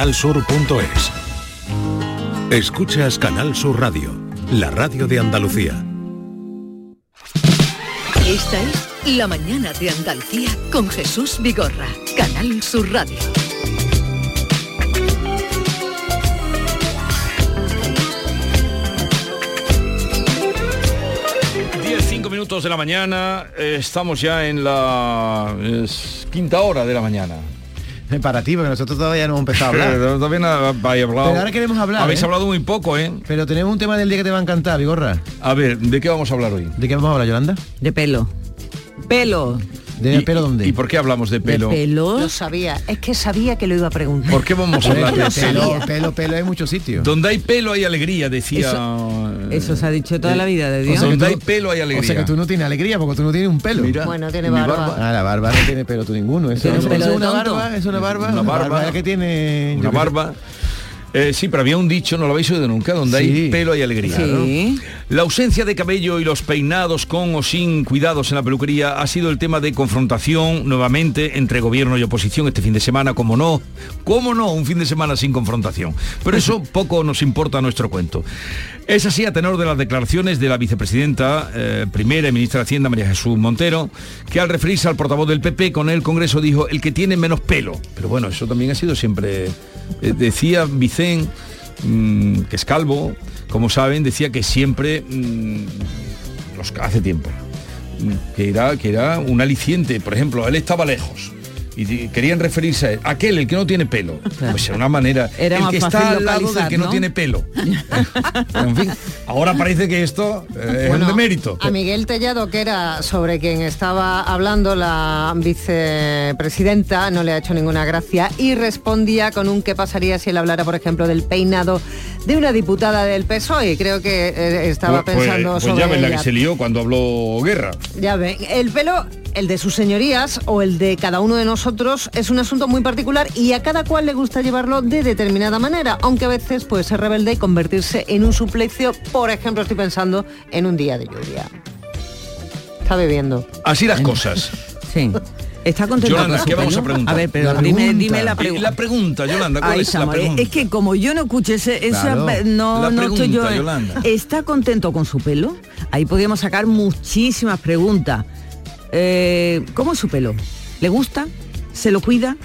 Canalsur.es Escuchas Canal Sur Radio, la radio de Andalucía. Esta es La Mañana de Andalucía con Jesús Vigorra, Canal Sur Radio. Diez, cinco minutos de la mañana, eh, estamos ya en la quinta hora de la mañana. Para ti, porque nosotros todavía no hemos empezado a hablar. Pero todavía no habéis hablado. Pero ahora queremos hablar. Habéis ¿eh? hablado muy poco, ¿eh? Pero tenemos un tema del día que te va a encantar, Vigorra. A ver, ¿de qué vamos a hablar hoy? ¿De qué vamos a hablar, Yolanda? De pelo. Pelo. ¿De ¿Y- pelo dónde? ¿Y por qué hablamos de pelo? De pelo. Lo sabía, es que sabía que lo iba a preguntar. ¿Por qué vamos a hablar de pelo, pelo? pelo, hay muchos sitios. Donde hay pelo hay alegría, decía. Eso se ha dicho toda la vida de O Dios. sea Donde tú- hay pelo hay alegría. O sea que tú no tienes alegría porque tú no tienes un pelo. Mira, Bueno, tiene mi barba. Ah, la barba no tiene pelo tú ninguno. Eso, Tiene un eso pelo es de una barba, es una barba. Una barba. es que tiene Una barba. Eh, sí, pero había un dicho, no lo habéis oído nunca, donde Sí. hay pelo hay alegría. Sí. ¿no? La ausencia de cabello y los peinados con o sin cuidados en la peluquería ha sido el tema de confrontación nuevamente entre gobierno y oposición este fin de semana, como no, cómo no, un fin de semana sin confrontación. Pero eso poco nos importa a nuestro cuento. Es así a tenor de las declaraciones de la vicepresidenta, eh, primera y ministra de Hacienda, María Jesús Montero, que al referirse al portavoz del PP con el Congreso dijo el que tiene menos pelo. Pero bueno, eso también ha sido siempre, eh, decía Vicén, mm, que es calvo, como saben, decía que siempre, mm, los, hace tiempo, mm, que era, que era un aliciente. Por ejemplo, él estaba lejos. Y querían referirse a él. aquel, el que no tiene pelo. Pues de una manera. Era el que está al lado del que no, ¿no? tiene pelo. en fin, ahora parece que esto eh, es un demérito. A Miguel Tellado, que era sobre quien estaba hablando la vicepresidenta, no le ha hecho ninguna gracia y respondía con un qué pasaría si él hablara, por ejemplo, del peinado de una diputada del PSOE. Creo que eh, estaba Pues- pues- pensando pues sobre ya ves la ella. que se lió cuando habló Guerra. Ya ven, el pelo, el de sus señorías o el de cada uno de nosotros es un asunto muy particular y a cada cual le gusta llevarlo de determinada manera, aunque a veces puede ser rebelde y convertirse en un suplecio, por ejemplo, estoy pensando en un día de lluvia. Está bebiendo. Así las cosas. Sí. ¿Está contento Yolanda, con su ¿qué vamos pelo? a preguntar? A ver, pero La dime, pregunta. dime la pregunta. la pregunta, Yolanda, ¿cuál Ahí es la estamos. pregunta? Es que como yo no escuché ese, esa, Claro. no, La no estoy yo. Yolanda. ¿Está contento con su pelo? Ahí podríamos sacar muchísimas preguntas. Eh, ¿Cómo es su pelo? ¿Le gusta? ¿Se lo cuida?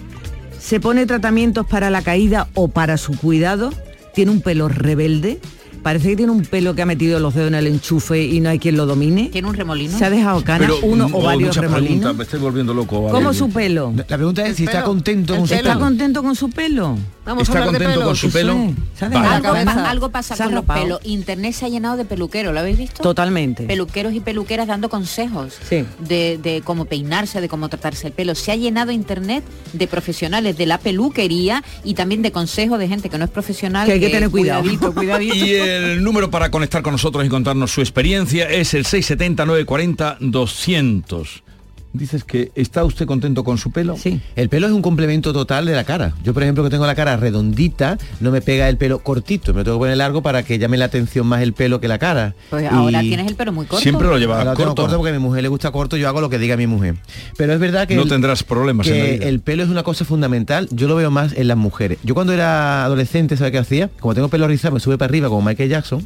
¿Se pone tratamientos para la caída o para su cuidado? ¿Tiene un pelo rebelde? Parece que tiene un pelo que ha metido los dedos en el enchufe y no hay quien lo domine. ¿Tiene un remolino? ¿Se ha dejado canas Pero, uno mm, o oh, varios remolinos? me estoy volviendo loco. ¿Cómo su pelo? La pregunta es El si está contento El con su pelo. ¿Está contento con su pelo? Vamos ¿Está a hablar de contento pelo. con su pelo? Vale. Algo, cabeza. pa- algo pasa con los pelos. Internet se ha llenado de peluqueros, ¿lo habéis visto? Totalmente. Peluqueros y peluqueras dando consejos Sí. de, de cómo peinarse, de cómo tratarse el pelo. Se ha llenado internet de profesionales de la peluquería y también de consejos de gente que no es profesional. Que hay que tener cuidado. Cuidadito, cuidadito. Y el número para conectar con nosotros y contarnos su experiencia es el 670-940-200. Dices que está usted contento con su pelo. Sí. El pelo es un complemento total de la cara. Yo, por ejemplo, que tengo la cara redondita, no me pega el pelo cortito. Me lo tengo que poner largo para que llame la atención más el pelo que la cara. Pues Y- ahora tienes el pelo muy corto. Siempre lo llevas tengo corto. corto porque a mi mujer le gusta corto, yo hago lo que diga mi mujer. Pero es verdad que, No el, tendrás problemas en la vida. el pelo es una cosa fundamental. Yo lo veo más en las mujeres. Yo cuando era adolescente, ¿sabes qué hacía? Como tengo pelo rizado, me sube para arriba como Michael Jackson,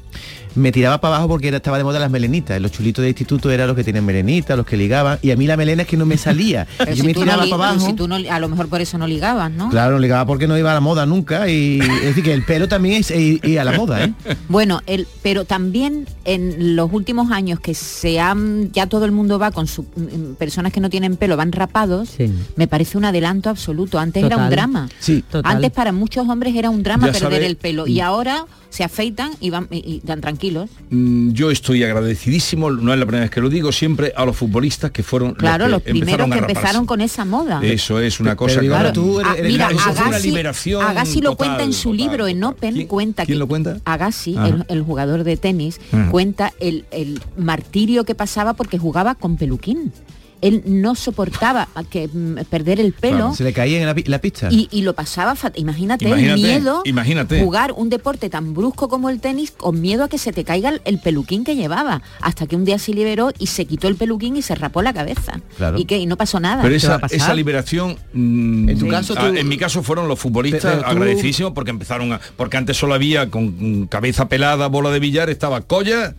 me tiraba para abajo porque era, estaba de moda las melenitas. Los chulitos de instituto eran los que tienen melenitas, los que ligaban. Y a mí la melena es que no me salía. Pero yo si me no tiraba li- para pero abajo. si tú no, a lo mejor por eso no ligabas, ¿no? Claro, no ligaba porque no iba a la moda nunca. Y es decir, que el pelo también es ir, ir a la moda, ¿eh? Bueno, el, pero también en los últimos años que se han, ya todo el mundo va con su, mm, personas que no tienen pelo, van rapados, Sí. me parece un adelanto absoluto. Antes era un drama. Sí. Total. Antes para muchos hombres era un drama Ya perder sabe- el pelo y ahora se afeitan y van y, y dan tranquilos. Mm, Yo estoy agradecidísimo, no es la primera vez que lo digo, siempre a los futbolistas que fueron Claro, los los primeros que empezaron con esa moda. Eso es una Pero cosa que- ahora tú eres- Ah, eres- mira, eso fue una Agassi, liberación Agassi lo total, cuenta en su total, libro en. Open, ¿Quién- cuenta quién que lo cuenta? Agassi, el, el jugador de tenis, cuenta el, el martirio que pasaba porque jugaba con peluquín. Él no soportaba que mm, perder el pelo. Claro, se le caía en la, pi- la pista. Y, y lo pasaba imagínate, Imagínate, el miedo imagínate. jugar un deporte tan brusco como el tenis con miedo a que se te caiga el, el peluquín que llevaba hasta que un día se liberó y se quitó el peluquín y se rapó la cabeza Claro. y que y no pasó nada Pero esa, liberación, mm, En tu sí. caso, tú- en mi caso fueron los futbolistas agradecidísimos porque empezaron a, porque antes solo había con cabeza pelada, bola de billar, estaba Colla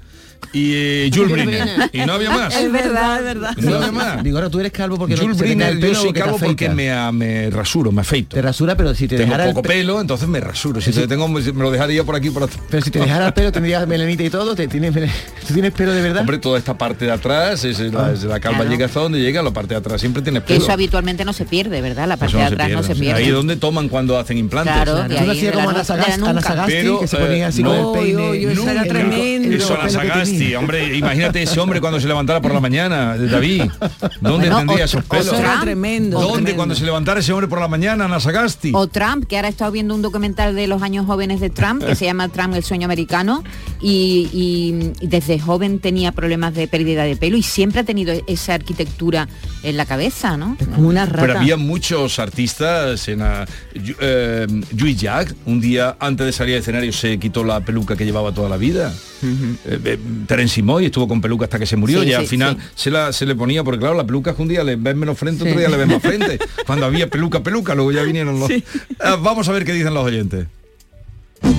y eh, Jules Briner. Y no había más. Es verdad, es verdad. No había más. Digo, ahora tú eres calvo porque no Jules cae Briner, el yo pelo soy o que te calvo porque me, a- me rasuro, me afeito. Te rasura, pero si te Tengo dejara el poco pe- pelo, entonces me rasuro. Si te tengo, me lo dejaría por aquí por atrás. Pero si te dejara el pelo tendrías melenita y todo, te tienes ¿Tú tienes pelo de verdad? Hombre, toda esta parte de atrás, es la, es la calva Claro. llega hasta donde llega, la parte de atrás siempre tiene que pelo. eso habitualmente no se pierde verdad la parte de no atrás no se pierde Ahí es donde toman cuando hacen implantes. Claro, Tú no hacías como Ana Sagasti, que se ponía así no, con el peine. Eso Sagasti, pequeñín. hombre, imagínate ese hombre cuando se levantara por la mañana, David. ¿Dónde Bueno, tendría o- esos pelos? Trump. tremendo. ¿Dónde tremendo. cuando se levantara ese hombre por la mañana, Ana Sagasti? O Trump, que ahora he estado viendo un documental de los años jóvenes de Trump, que se llama Trump, el sueño americano, y, y- y desde joven tenía problemas de pérdida de pelo y siempre ha tenido esa arquitectura en la cabeza, ¿no? Es como una rata. Pero había muchos artistas en la... Yu- eh, Louis Jack, un día antes de salir al escenario se quitó la peluca que llevaba toda la vida. Eh, eh, Terence Moy estuvo con peluca hasta que se murió Sí, y sí, al final sí. se, la, se le ponía, porque claro, la peluca un día le ves menos frente, otro día le ves más frente. Cuando había peluca, peluca, luego ya vinieron los... Ah, vamos a ver qué dicen los oyentes.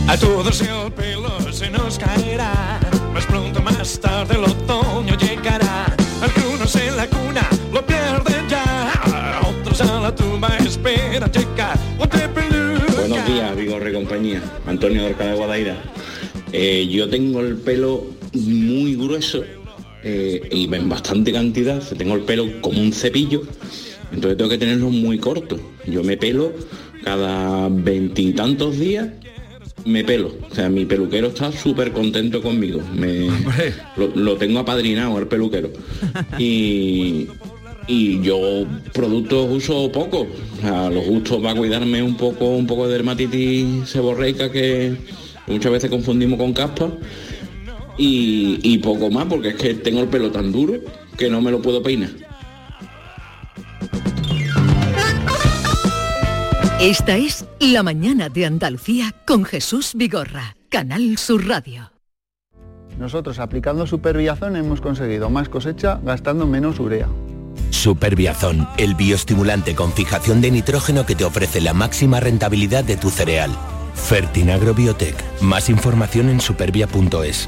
A todos el pelo se nos caerá, más pronto más tarde el otoño llegará. Algunos en la cuna lo pierden ya, otros a la tumba esperan llegar. Buenos días, Vigorre compañía. Antonio de Alcalá de Guadaira. Eh, yo tengo el pelo muy grueso eh, y en bastante cantidad. Tengo el pelo como un cepillo, entonces tengo que tenerlo muy corto. Yo me pelo cada veintitantos días. Me pelo, o sea, mi peluquero está súper contento conmigo. Me, lo, lo tengo apadrinado al peluquero. Y, y yo productos uso poco. O sea, los gustos va a cuidarme un poco, un poco de dermatitis seborreica que muchas veces confundimos con caspa. Y, y poco más, porque es que tengo el pelo tan duro que no me lo puedo peinar. Esta es La mañana de Andalucía con Jesús Vigorra, Canal Sur Radio. Nosotros aplicando Superbiazón hemos conseguido más cosecha gastando menos urea. Superbiazón, el bioestimulante con fijación de nitrógeno que te ofrece la máxima rentabilidad de tu cereal. Fertinagro Biotech. Más información en supervia.es.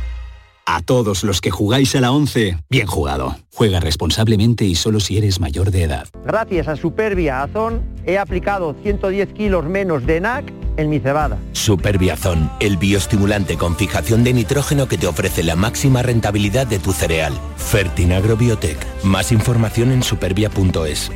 A todos los que jugáis a la 11, bien jugado. Juega responsablemente y solo si eres mayor de edad. Gracias a Superbia Azón he aplicado 110 kilos menos de NAC en mi cebada. Superbiazón, el bioestimulante con fijación de nitrógeno que te ofrece la máxima rentabilidad de tu cereal. Fertinagro Biotech. Más información en supervia.es.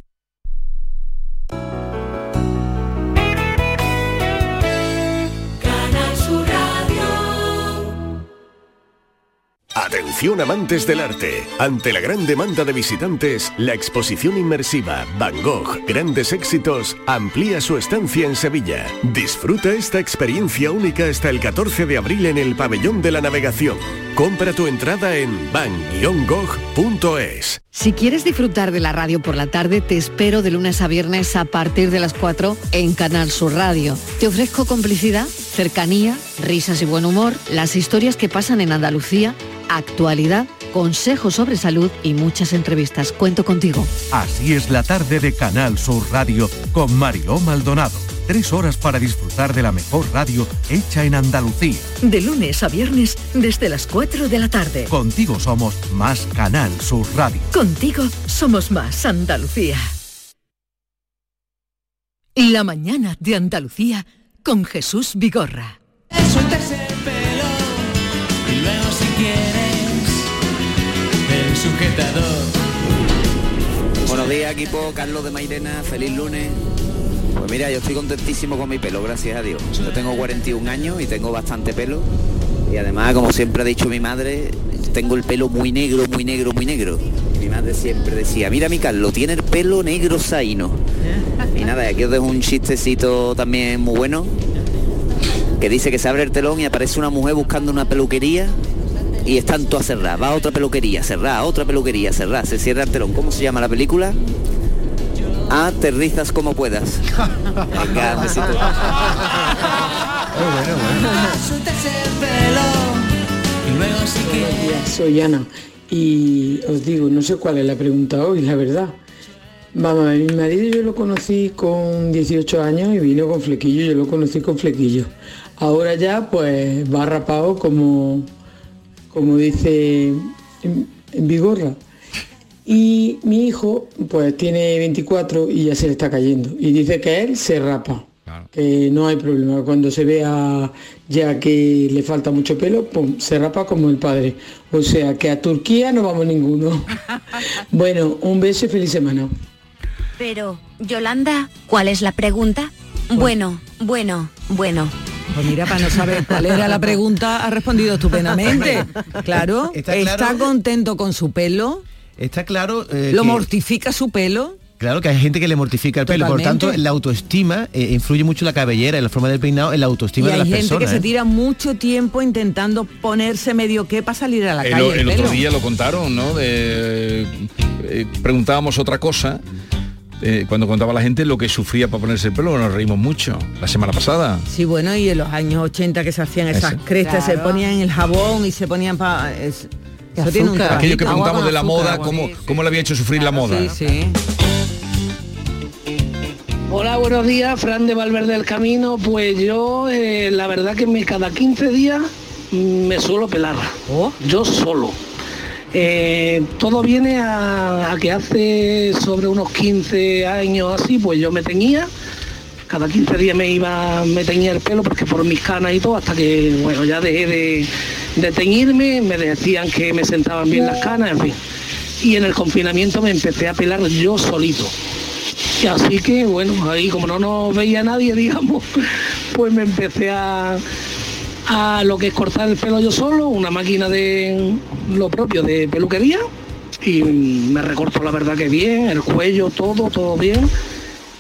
Amantes del arte. Ante la gran demanda de visitantes, la exposición inmersiva Van Gogh Grandes Éxitos amplía su estancia en Sevilla. Disfruta esta experiencia única hasta el 14 de abril en el Pabellón de la Navegación. Compra tu entrada en van-gogh.es. Si quieres disfrutar de la radio por la tarde, te espero de lunes a viernes a partir de las 4 en Canal Sur Radio. Te ofrezco complicidad, cercanía, risas y buen humor, las historias que pasan en Andalucía, actualidad, consejos sobre salud y muchas entrevistas. Cuento contigo. Así es la tarde de Canal Sur Radio con Mariló Maldonado. Tres horas para disfrutar de la mejor radio hecha en Andalucía. De lunes a viernes desde las 4 de la tarde. Contigo somos más Canal Sur Radio. Contigo somos más Andalucía. La mañana de Andalucía con Jesús Vigorra. Pelo Buenos días equipo, Carlos de Mairena, feliz lunes. Pues mira, yo estoy contentísimo con mi pelo, gracias a Dios. Yo tengo 41 años y tengo bastante pelo. Y además, como siempre ha dicho mi madre, tengo el pelo muy negro, muy negro, muy negro. Mi madre siempre decía, mira mi Carlos, tiene el pelo negro saíno. Y nada, aquí os dejo un chistecito también muy bueno, que dice que se abre el telón y aparece una mujer buscando una peluquería y están todas cerradas. Va a otra peluquería, cerrada, otra peluquería, cerrada. Se cierra el telón. ¿Cómo se llama la película? Aterrizas como puedas. Venga, un besito. Soy Ana y os digo, no sé cuál es la pregunta hoy, la verdad. Vamos a ver, mi marido yo lo conocí con 18 años y vino con flequillo, yo lo conocí con flequillo. Ahora ya pues va rapado como, como dice en, en Vigorra. Y mi hijo pues tiene 24 y ya se le está cayendo. Y dice que él se rapa, que no hay problema. Cuando se vea ya que le falta mucho pelo, pum, se rapa como el padre. O sea que a Turquía no vamos ninguno. bueno, un beso y feliz semana. Pero, Yolanda, ¿cuál es la pregunta? Bueno, bueno, bueno. Pues mira, para no saber cuál era la pregunta, ha respondido estupendamente. Claro, Está está, claro. contento con su pelo, Está claro eh, lo que- mortifica su pelo. Claro que hay gente que le mortifica el pelo, por lo tanto la autoestima eh, influye mucho en la cabellera, en la forma del peinado, en la autoestima Y de hay las gente personas. que se ¿eh? tira mucho tiempo intentando ponerse medio que para salir a la El, calle. el el otro día lo contaron, ¿no? De- eh, preguntábamos otra cosa. Eh, cuando contaba la gente lo que sufría para ponerse el pelo, nos reímos mucho. La semana pasada. Sí, bueno, y en los años 80 que se hacían esas Ese. crestas, se ponían el jabón y se ponían para... Eso tiene un Aquello que preguntamos de la moda, cómo, cómo le había hecho sufrir la moda. Sí, sí. Hola, buenos días, Fran de Valverde del Camino. Pues yo, eh, la verdad que me, cada 15 días mm, me suelo pelar. Yo solo. Eh, todo viene a, que hace sobre unos 15 años así, pues yo me teñía. Cada 15 días me iba, me teñía el pelo porque por mis canas y todo, hasta que, bueno, ya dejé de, de teñirme, me decían que me sentaban bien las canas, en fin. Y en el confinamiento me empecé a pelar yo solito. Y así que bueno, ahí como no nos veía nadie, digamos, pues me empecé a, a lo que es cortar el pelo yo solo, una máquina de lo propio de peluquería y me recorto la verdad que bien, el cuello, todo, todo bien.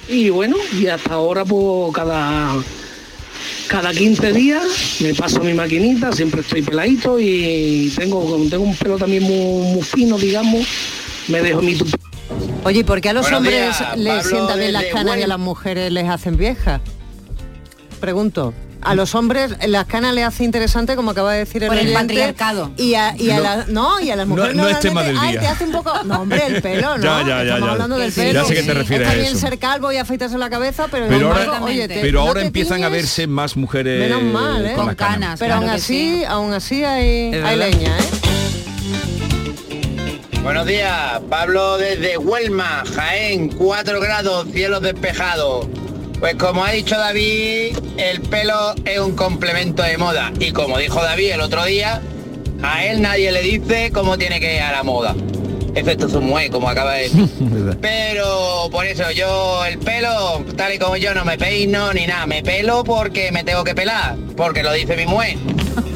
Y bueno, y hasta ahora pues cada cada 15 días me paso mi maquinita, siempre estoy peladito y tengo, tengo un pelo también muy, muy fino, digamos, me dejo mi tupi- Oye, ¿y por qué a los Buenos hombres días, les Pablo sientan bien las canas y a las mujeres les hacen viejas? Pregunto. A los hombres las canas les hace interesante, como acaba de decir el Por el oyente, patriarcado. Y a, y a No. las no, y a las No- mujeres no es tema normalmente, del ay, día. te hace un poco. No, hombre, el pelo, ¿no? Ya, ya, ya, Estamos ya. hablando del Sí, pelo. ya sé que te refieres Está a bien eso. ser calvo y afeitarse la cabeza, pero, Pero sin ahora, embargo, oye, te- pero no ahora te empiezan a tiñes, verse más mujeres Menos mal, ¿eh? con las canas. Pero aún claro que así, aún así hay, hay leña, ¿eh? Buenos días, Pablo desde Huelma, Jaén, 4 grados, cielos despejados. Pues como ha dicho David, el pelo es un complemento de moda. Y como dijo David el otro día, a él nadie le dice cómo tiene que ir a la moda. Excepto su mujer, como acaba de decir. Pero por eso yo el pelo, tal y como yo no me peino ni nada, me pelo porque me tengo que pelar, porque lo dice mi mujer.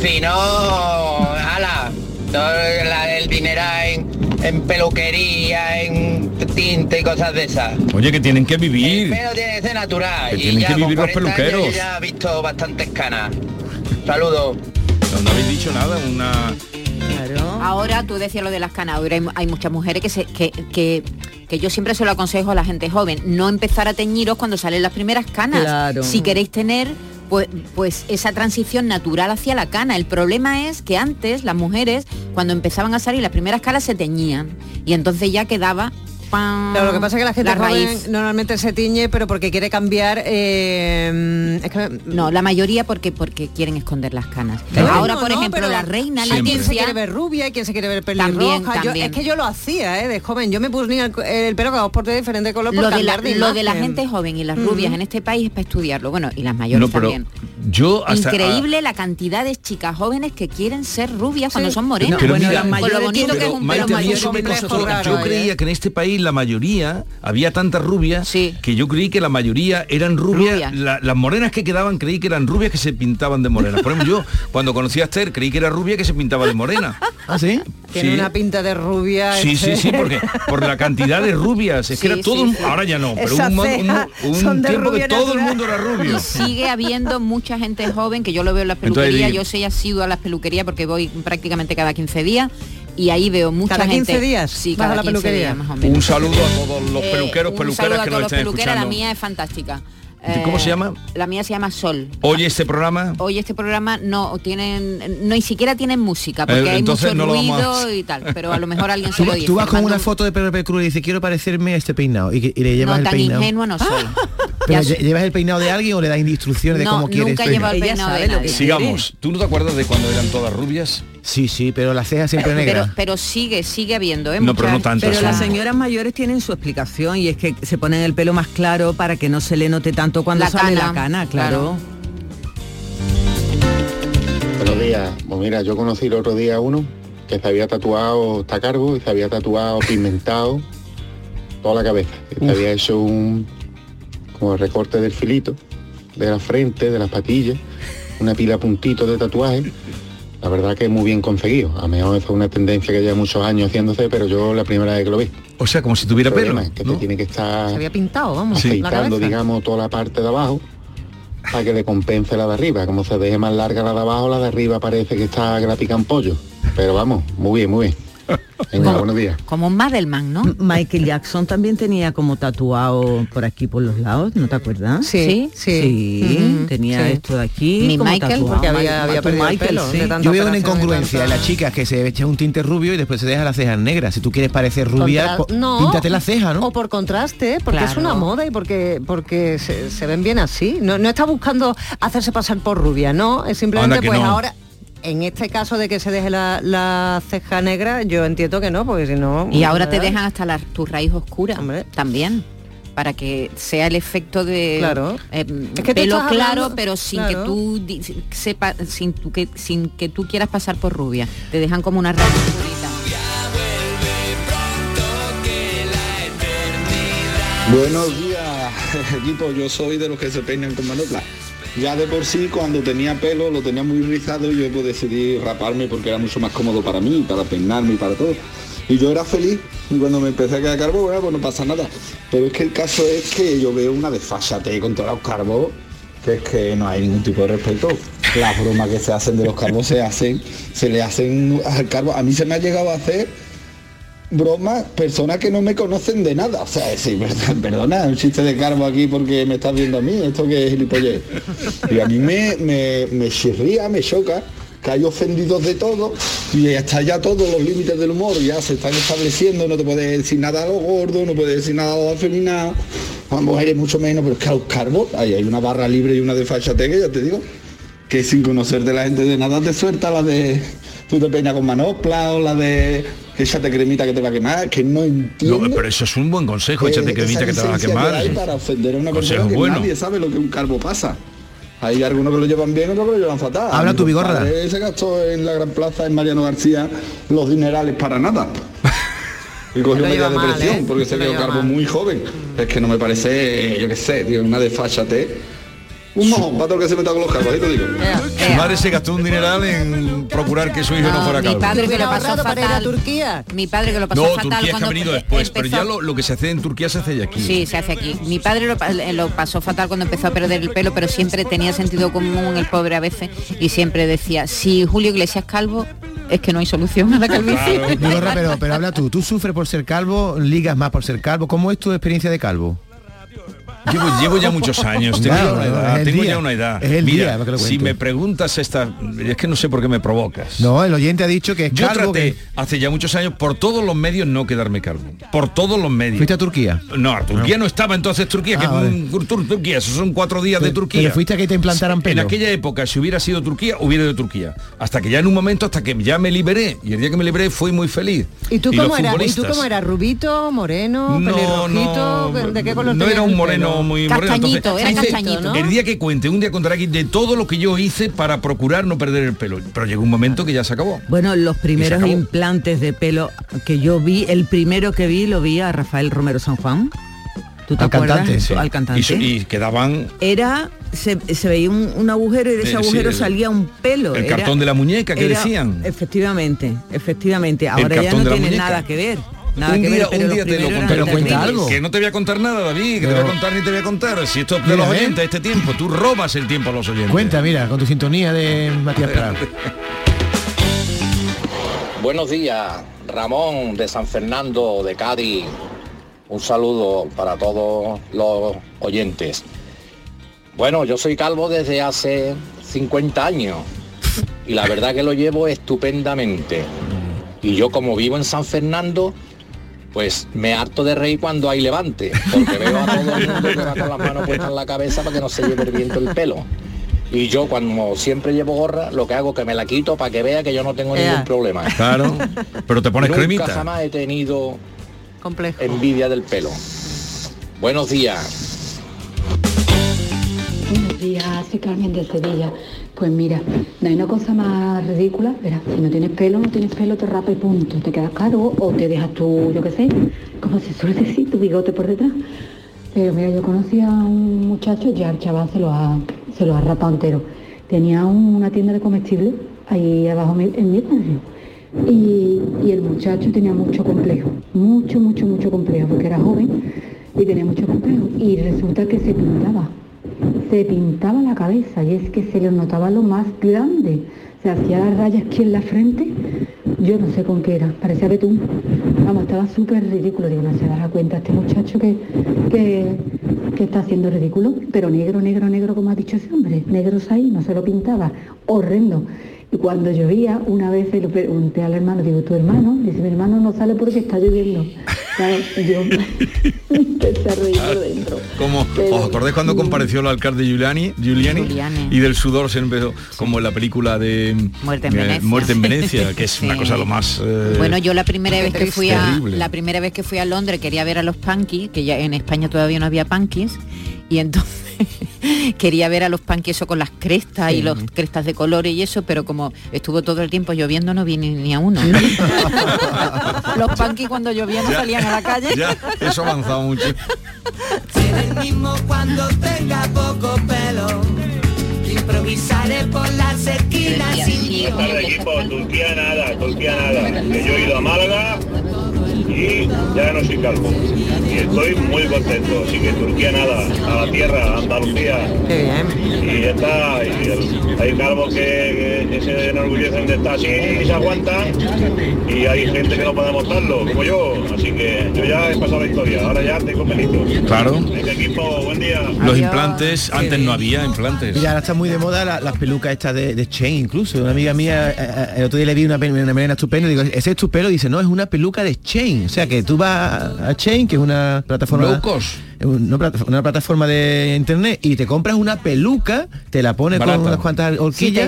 Si no, ala, todo la- el dinero en, en peluquería, en tinte y cosas de esas. Oye, que tienen que El vivir. pelo tiene que ser natural. Que y tienen ya que con vivir los 40 años peluqueros. yo ya he visto bastantes canas. Saludos. No, no habéis dicho nada, una... Ahora tú decías lo de las canas, ahora hay, hay muchas mujeres que, se, que, que, que yo siempre se lo aconsejo a la gente joven, no empezar a teñiros cuando salen las primeras canas. Claro. Si queréis tener pues, pues esa transición natural hacia la cana. El problema es que antes las mujeres, cuando empezaban a salir las primeras canas, se teñían. Y entonces ya quedaba... lo que pasa es que la gente joven raíz. normalmente se tiñe, pero porque quiere cambiar. eh, es que- No, la mayoría porque porque quieren esconder las canas. Bueno, Ahora, por no, ejemplo, la reina Hay quien se quiere ver rubia, hay quien se quiere ver También, pelirroja. Yo- también. es que yo lo hacía, ¿eh? De joven. Yo me ponía el, el pelo cada dos por de diferente color por lo de, la, cambiar de lo de la imagen. gente joven y las rubias en este país es para estudiarlo. Bueno, y las mayores No, pero también. yo hasta... Increíble la cantidad de chicas jóvenes que quieren ser rubias cuando son morenas. Pero Con mira, lo bonito que es un pelo mayor. Yo ¿eh? creía que en este país la mayoría, había tantas rubias que yo creí que la mayoría eran rubias, Rubia. la- las morenas que quedaban creí que eran rubias que se pintaban de morena. Por ejemplo, yo cuando conocí a Esther creí que era rubia que se pintaba de morena. ¿Ah, sí? Tiene Sí. una pinta de rubia. Sí, sí, este. sí, porque por la cantidad de rubias, es que Sí, era todo, sí, un- sí. ahora ya no, pero un, tiempo que todo el mundo era rubio. Y sigue habiendo mucha gente joven, que yo lo veo en las Entonces, peluquerías, di- yo soy asiduo a las peluquerías porque voy prácticamente cada 15 días y ahí veo mucha ¿Cada gente. 15 días Sí, a cada la 15 peluquería? días, más o menos. Un saludo a todos los Eh, peluqueros, un peluqueras que todos nos estén peluqueros, la escuchando. mía es fantástica. ¿Cómo Eh, se llama? La mía se llama Sol. Oye, este programa, Hoy este programa no tienen, no ni siquiera tienen música porque Eh, hay entonces mucho no ruido a- y tal, pero a lo mejor alguien se Tú, lo dice. tú vas con una un- foto de Pepe Cruz y dices, quiero parecerme a este peinado. Y, le llevas No, el tan peinado. ingenua no soy. Pero Ya ¿Llevas el peinado de alguien o le das instrucciones de cómo quieres nunca llevado el peinado de nadie. sigamos. ¿Tú no te acuerdas de cuando eran todas rubias? Sí, sí, pero las cejas siempre Pero, negras. pero sigue, sigue habiendo, ¿eh? No, pero no tanto, Pero sí. las señoras mayores tienen su explicación y es que se ponen el pelo más claro para que no se le note tanto cuando La sale cana, la cana, claro. Buenos días. Pues mira, yo conocí el otro día a uno que se había tatuado tacargo y se había tatuado pigmentado toda la cabeza. Se había hecho un como recorte del filito, de la frente, de las patillas, una pila de puntitos de tatuaje. La verdad que muy bien conseguido. A lo mejor es una tendencia que lleva muchos años haciéndose, pero yo la primera vez que lo vi. O sea, como si tuviera El pelo. problema que te tiene que estar Se había pintado, vamos. afeitando, digamos, toda la parte de abajo para que le compense la de arriba. Como se deje más larga la de abajo, la de arriba parece que está la pican pollo. Pero vamos, muy bien, muy bien. Venga, buenos días. Como un Madelman, ¿no? Michael Jackson también tenía como tatuado por aquí por los lados, ¿no te acuerdas? Sí, sí. Tenía sí. esto de aquí. Mi como Michael, tatuado. porque había- el pelo sí. de tanta Yo veo una incongruencia en tanta- las chicas que se echa un tinte rubio y después se deja las cejas negras. Si tú quieres parecer rubia, Contra- no, píntate la ceja, ¿no? O por contraste, porque es una moda y porque porque se, se ven bien así. No, no está buscando hacerse pasar por rubia, no. Es simplemente pues no. ahora. En este caso de que se deje la, la ceja negra, yo entiendo que no, porque si no... Y ahora te dejan hasta la, tu raíz oscura también para que sea el efecto de Claro. eh, Es que tú pelo estás claro hablando- pero sin claro. que tú di- sepa sin tu que sin que tú quieras pasar por rubia te dejan como una raíz oscurita Buenos días, equipo. Yo soy de los que se peinan con manopla. Ya de por sí, cuando tenía pelo, lo tenía muy rizado y yo pues, decidí raparme porque era mucho más cómodo para mí, para peinarme y para todo. Y yo era feliz y cuando me empecé a quedar calvo, bueno, pues no pasa nada. Pero es que el caso es que yo veo una desfachate con todos los carbos, que es que no hay ningún tipo de respeto. Las bromas que se hacen de los carbos se hacen, se le hacen al carbo. A mí se me ha llegado a hacer bromas personas que no me conocen de nada. O sea, sí, perdona, un chiste de carbo aquí porque me estás viendo a mí, esto que es gilipollez. Y a mí me, me, me chirría, me choca que hay ofendidos de todo y hasta ya todos los límites del humor ya se están estableciendo, no te puedes decir nada a los gordos, no puedes decir nada a los afeminados, a mujeres mucho menos, pero es que a los carbos, ahí hay una barra libre y una de fachate que ya te digo, que sin conocerte la gente de nada te suelta la de tú te peinas con manopla o la de échate cremita que te va a quemar, que no entiendo. No, pero eso es un buen consejo, eh, échate cremita que te vas a quemar. que hay para ofender a una Consejo persona que bueno. nadie sabe lo que un carbo pasa. Hay algunos que lo llevan bien, otros que lo llevan fatal. Habla tu bigorra. compadre Se gastó en la gran plaza en Mariano García los dinerales para nada. Y cogió media mal, depresión ¿eh? porque se Lo quedó carbo mal. muy joven. Es que no me parece, yo qué sé, tío, una desfachate. Un mojón, para todo el que se meta con los carbos, ahí te digo. Su madre se gastó un dineral en procurar que su hijo no, fuera mi calvo. padre que lo pasó ahorrado para ir a fatal Turquía. mi padre que lo pasó No, fatal Turquía es que ha venido empe- después, pero ya empezó- lo, lo que se hace en Turquía se hace ya aquí. Sí, se hace aquí. Mi padre lo, pa- lo pasó fatal cuando empezó a perder el pelo, pero siempre tenía sentido común el pobre a veces y siempre decía, si Julio Iglesias calvo, es que no hay solución a la calvicie. Bigorra, pero, pero habla tú. ¿Tú sufres por ser calvo? ¿Ligas más por ser calvo? ¿Cómo es tu experiencia de calvo? Llevo, llevo ya muchos años, tengo Claro, ya una es edad, el tengo día. ya una edad. Es el Mira, día, para que lo si me preguntas esta, es que no sé por qué me provocas. No, el oyente ha dicho que es Yo calvo. traté que- hace ya muchos años por todos los medios no quedarme calvo. Por todos los medios. ¿Fuiste a Turquía? No, a Turquía no, estaba entonces Turquía, que Ah, un Turquía, esos son cuatro días de Turquía. pero fuiste a que te implantaran pelo. En aquella época, si hubiera sido Turquía, hubiera ido a Turquía. Hasta que ya en un momento, hasta que ya me liberé. Y el día que me liberé fui muy feliz. ¿Y tú, los cómo eras? ¿Y tú cómo eras? ¿Rubito, moreno, No, pelirrojito? no, ¿De qué color no era un moreno muy era dice, castañito, ¿no? El día que cuente, un día contará aquí de todo lo que yo hice para procurar no perder el pelo. Pero llegó un momento que ya se acabó. Bueno, los primeros implantes de pelo que yo vi, el primero que vi lo vi a Rafael Romero San Juan. ¿Tú te Al acuerdas? cantante, sí. Al cantante. Y, quedaban Era, se, se veía un, un agujero y de ese Eh, sí, agujero el- salía un pelo. el Era- cartón de la muñeca que era- decían. Efectivamente, efectivamente. Ahora ya no tiene muñeca. nada que ver. Nada un que día, ver, pero un día te lo contaré. eran terribles. Que no te voy a contar nada, David, que te voy a contar ni te voy a contar. Si esto es de Mira, los ¿eh? oyentes, este tiempo, tú robas el tiempo a los oyentes. Cuenta, mira, con tu sintonía de Matías Prat. Buenos días, Ramón de San Fernando, de Cádiz. Un saludo para todos los oyentes. Bueno, yo soy calvo desde hace 50 años y la verdad que lo llevo estupendamente. Y yo como vivo en San Fernando, pues me harto de reír cuando hay levante, porque veo a todo el mundo que va con las manos puestas en la cabeza para que no se lleve el viento el pelo. Y yo cuando siempre llevo gorra, lo que hago es que me la quito para que vea que yo no tengo ningún problema. Claro, pero te pones Nunca cremita. jamás he tenido Complejo. envidia del pelo. Buenos días. Buenos días, soy Carmen de Sevilla. Pues mira, no hay una cosa más ridícula, verás, si no tienes pelo, no tienes pelo, te rapa y punto, te quedas caro o te dejas tu, yo qué sé, como se suele decir, tu bigote por detrás. Pero mira, yo conocí a un muchacho, ya el chaval se lo ha, se lo ha rapado entero. Tenía un- una tienda de comestibles ahí abajo en mi barrio. Y, y el muchacho tenía mucho complejo, mucho, mucho, mucho complejo, porque era joven y tenía mucho complejo. Y resulta que se pintaba, se pintaba la cabeza y es que se le notaba lo más grande. Se hacía las rayas aquí en la frente, yo no sé con qué era, parecía betún. Vamos, estaba súper ridículo. Digo, no se dará cuenta este muchacho que, que, que está haciendo ridículo, pero negro, negro, negro, como ha dicho ese hombre, negros ahí, no se lo pintaba, horrendo. Y cuando llovía, una vez se lo pregunté al hermano, digo, ¿tu hermano? Dice, mi hermano no sale porque está lloviendo. Claro, yo me empecé a reír dentro. Como, Pero- ¿Os acordáis cuando compareció el alcalde Giuliani, Giuliani, Giuliani. y del sudor se empezó, como en la película de Muerte en eh, Venecia. Muerte en Venecia, que es una cosa lo más... eh, Bueno, yo la primera vez que fui a terrible. la primera vez que fui a Londres quería ver a los punkies, que ya en España todavía no había punkies, y entonces quería ver a los punkies eso con las crestas y Sí. los crestas de colores y eso, pero como estuvo todo el tiempo lloviendo no vi ni, ni a uno. los punkies cuando llovía no Ya. salían a la calle. Ya, eso ha avanzado mucho. el mismo cuando tenga poco pelo. Improvisaré por las esquinas sin guion. equipo, Turquía nada, Turquía nada. Que yo he ido a Málaga y ya no soy calvo. Y estoy muy contento. Así que Turquía nada, a la tierra, a Andalucía. Y ya está. Y el- hay calvos que, que se enorgullecen de estar así y se aguantan. Y hay gente que no puede mostrarlo, como yo. Así que yo ya he pasado la historia. Ahora ya tengo pelito. Claro. Venga equipo, buen día. Los implantes, antes no había implantes. Mira, ahora está muy de moda la- las pelucas estas de, de Chain, incluso. Una amiga mía, eh, eh, el otro día le vi una, una melena estupenda y digo, ¿ese es tu pelo? Y dice, no, es una peluca de Chain. O sea, que tú vas a Chain, que es una plataforma... Low cost. Una, plata- una plataforma de internet y te compras una peluca, te la pones Barata. con unas cuantas horquillas.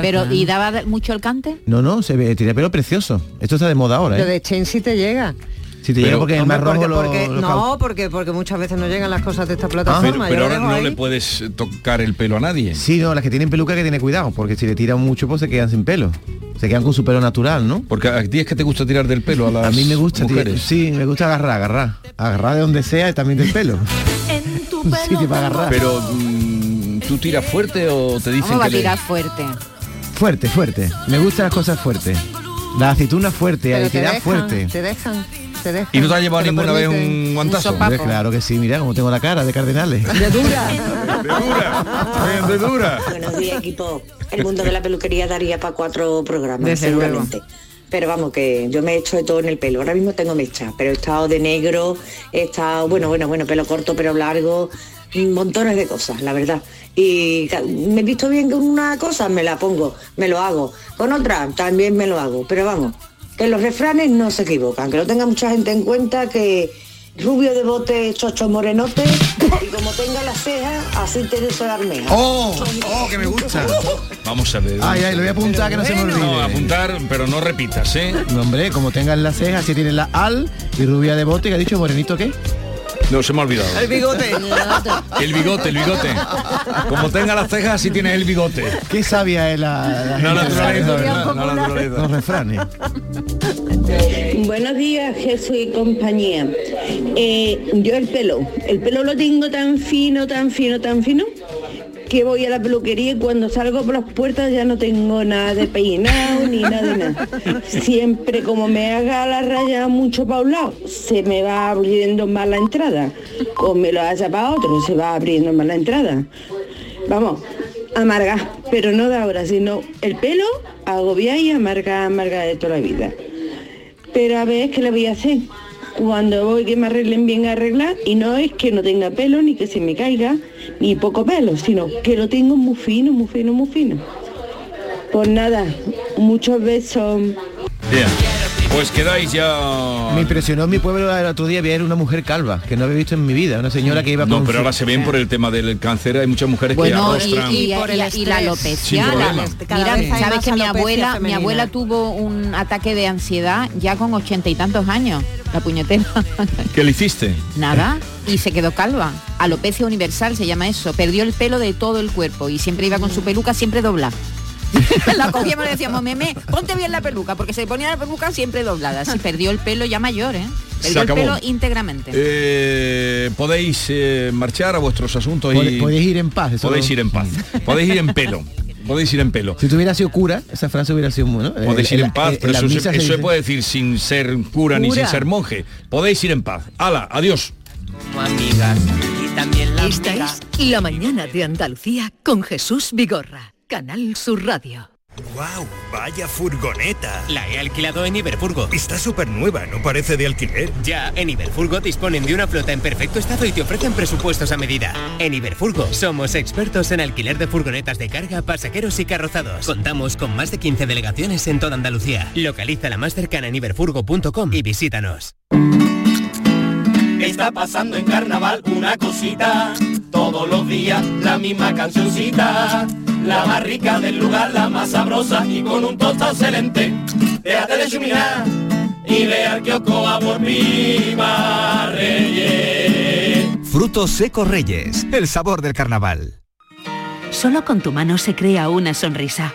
Pero ¿y daba mucho el cante? No, no, se ve, tiene pelo precioso. Esto está de moda ahora, Lo ¿eh? de Chain sí te llega. Si te llega porque el Hombre, más rojo porque- lo- porque- lo no, porque porque muchas veces no llegan las cosas de esta Ah, plataforma. pero, yo pero ahora no ahí. le puedes tocar el pelo a nadie. Sí, no, las que tienen peluca que tiene cuidado, porque si le tiran mucho pues se quedan sin pelo. Se quedan con su pelo natural, ¿no? Porque a ti es que te gusta tirar del pelo a las A mí me gusta, tío, mujeres. sí, me gusta agarrar, agarrar. Agarrar de donde sea y también del pelo. Sí, te va a agarrar. Pero mm, tú tiras fuerte o te dicen ¿Cómo va a que le- tirar fuerte? Fuerte, fuerte. Me gustan las cosas fuertes. La aceituna fuerte, Pero hay te que dar dejan, fuerte. te dejan, te dejan. ¿Y no te has llevado ninguna vez un guantazo? Hombre, claro que sí, mira cómo tengo la cara de cardenales. De dura. de dura. Buenos días, equipo. El mundo de la peluquería daría para cuatro programas, Desde seguramente. Pero vamos, que yo me he hecho de todo en el pelo. Ahora mismo tengo mecha, pero he estado de negro, he estado, bueno, bueno, bueno, pelo corto, pelo largo, montones de cosas, la verdad. Y me he visto bien con una cosa, me la pongo, me lo hago. Con otra, también me lo hago. Pero vamos, que los refranes no se equivocan, que lo tenga mucha gente en cuenta que rubio de bote, chocho morenote, y como tenga las cejas, así te de armeja. ¡Oh! ¡Oh, que me gusta! Vamos a ver. Ay, ay, lo voy a apuntar que no se me olvide. No, apuntar, pero no repitas, ¿eh? No, hombre, como tengan las cejas, si tienen la al y rubia de bote, que ha dicho morenito qué? No, se me ha olvidado. El bigote. El bigote, el bigote. Como tenga las cejas, sí tienes el bigote. Qué sabia es la, No, gente. naturaleza, no, no, naturaleza. Los refranes. Buenos días, Jesús y compañía. Eh, yo el pelo, el pelo lo tengo tan fino, tan fino, tan fino, que voy a la peluquería y cuando salgo por las puertas ya no tengo nada de peinado ni nada de nada. Siempre como me haga la raya mucho para un lado, se me va abriendo más la entrada. O me lo haga para otro, se va abriendo más la entrada. Vamos, amarga, pero no de ahora, sino el pelo agobia y amarga, amarga de toda la vida. Pero a ver, ¿qué le voy a hacer? Cuando voy que me arreglen bien arreglar, y no es que no tenga pelo, ni que se me caiga, ni poco pelo, sino que lo tengo muy fino, muy fino, muy fino. Pues nada, muchos besos. Pues quedáis ya. Me impresionó en mi pueblo el otro día ver una mujer calva, que no había visto en mi vida, una señora que iba No, con pero ahora se ven por el tema del cáncer, hay muchas mujeres Bueno, que y, arrostran. y- y- por el y la alopecia. La- mira, sabes que mi abuela, mi abuela tuvo un ataque de ansiedad ya con ochenta y tantos años. La puñetera. ¿Qué le hiciste? Nada. Y se quedó calva. Alopecia universal se llama eso. Perdió el pelo de todo el cuerpo y siempre iba con su peluca siempre doblada. la cogíamos y le decíamos, meme, ponte bien la peluca, porque se ponía la peluca siempre doblada. Así perdió el pelo ya mayor, ¿eh? Se Perdió el pelo íntegramente. Eh, podéis eh, marchar a vuestros asuntos y podéis ir en paz. eso podéis ir en paz. podéis ir en pelo. Podéis ir en pelo. Si tuviera sido cura, esa frase hubiera sido muy, ¿no? Podéis ir en en paz, pero eso, se, eso puede decir sin ser cura, ni sin ser monje. Podéis ir en paz. Hala, adiós. amigas y también la Esta es La Mañana de Andalucía con Jesús Vigorra, Canal Sur Radio. ¡Wow! ¡Vaya furgoneta! La he alquilado en Iberfurgo. Está súper nueva, ¿no parece de alquiler? Ya, en Iberfurgo disponen de una flota en perfecto estado y te ofrecen presupuestos a medida. En Iberfurgo somos expertos en alquiler de furgonetas de carga, pasajeros y carrozados. Contamos con más de 15 delegaciones en toda Andalucía. Localiza la más cercana en iberfurgo.com y visítanos. Está pasando en carnaval una cosita, todos los días la misma cancioncita, la más rica del lugar, la más sabrosa y con un tostado excelente. Déjate de chuminar y ve al kiosco a por Viva Reyes. Frutos secos Reyes, el sabor del carnaval. Solo con tu mano se crea una sonrisa.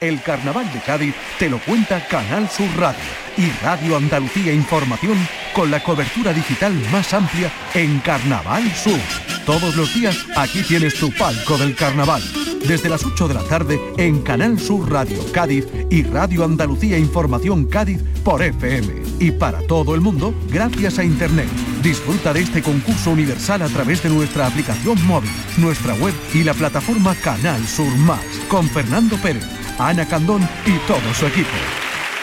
El Carnaval de Cádiz te lo cuenta Canal Sur Radio y Radio Andalucía Información con la cobertura digital más amplia en Carnaval Sur. Todos los días aquí tienes tu palco del carnaval. Desde las 8 de la tarde en Canal Sur Radio Cádiz y Radio Andalucía Información Cádiz por FM. Y para todo el mundo, gracias a Internet. Disfruta de este concurso universal a través de nuestra aplicación móvil, nuestra web y la plataforma Canal Sur Más, con Fernando Pérez, Ana Candón y todo su equipo.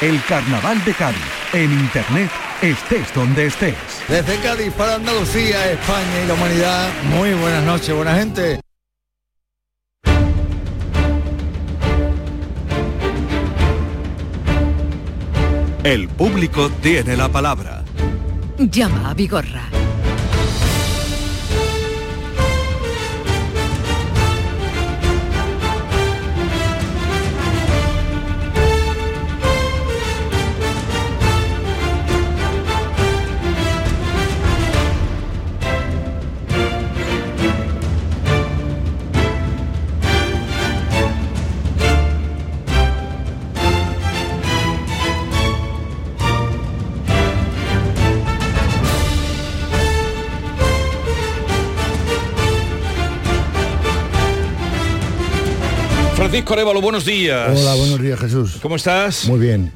El Carnaval de Cádiz, en Internet, estés donde estés. Desde Cádiz para Andalucía, España y la humanidad, muy buenas noches, buena gente. El público tiene la palabra. Llama a Vigorra. Francisco Arevalo, buenos días. Hola, buenos días, Jesús. ¿Cómo estás? Muy bien.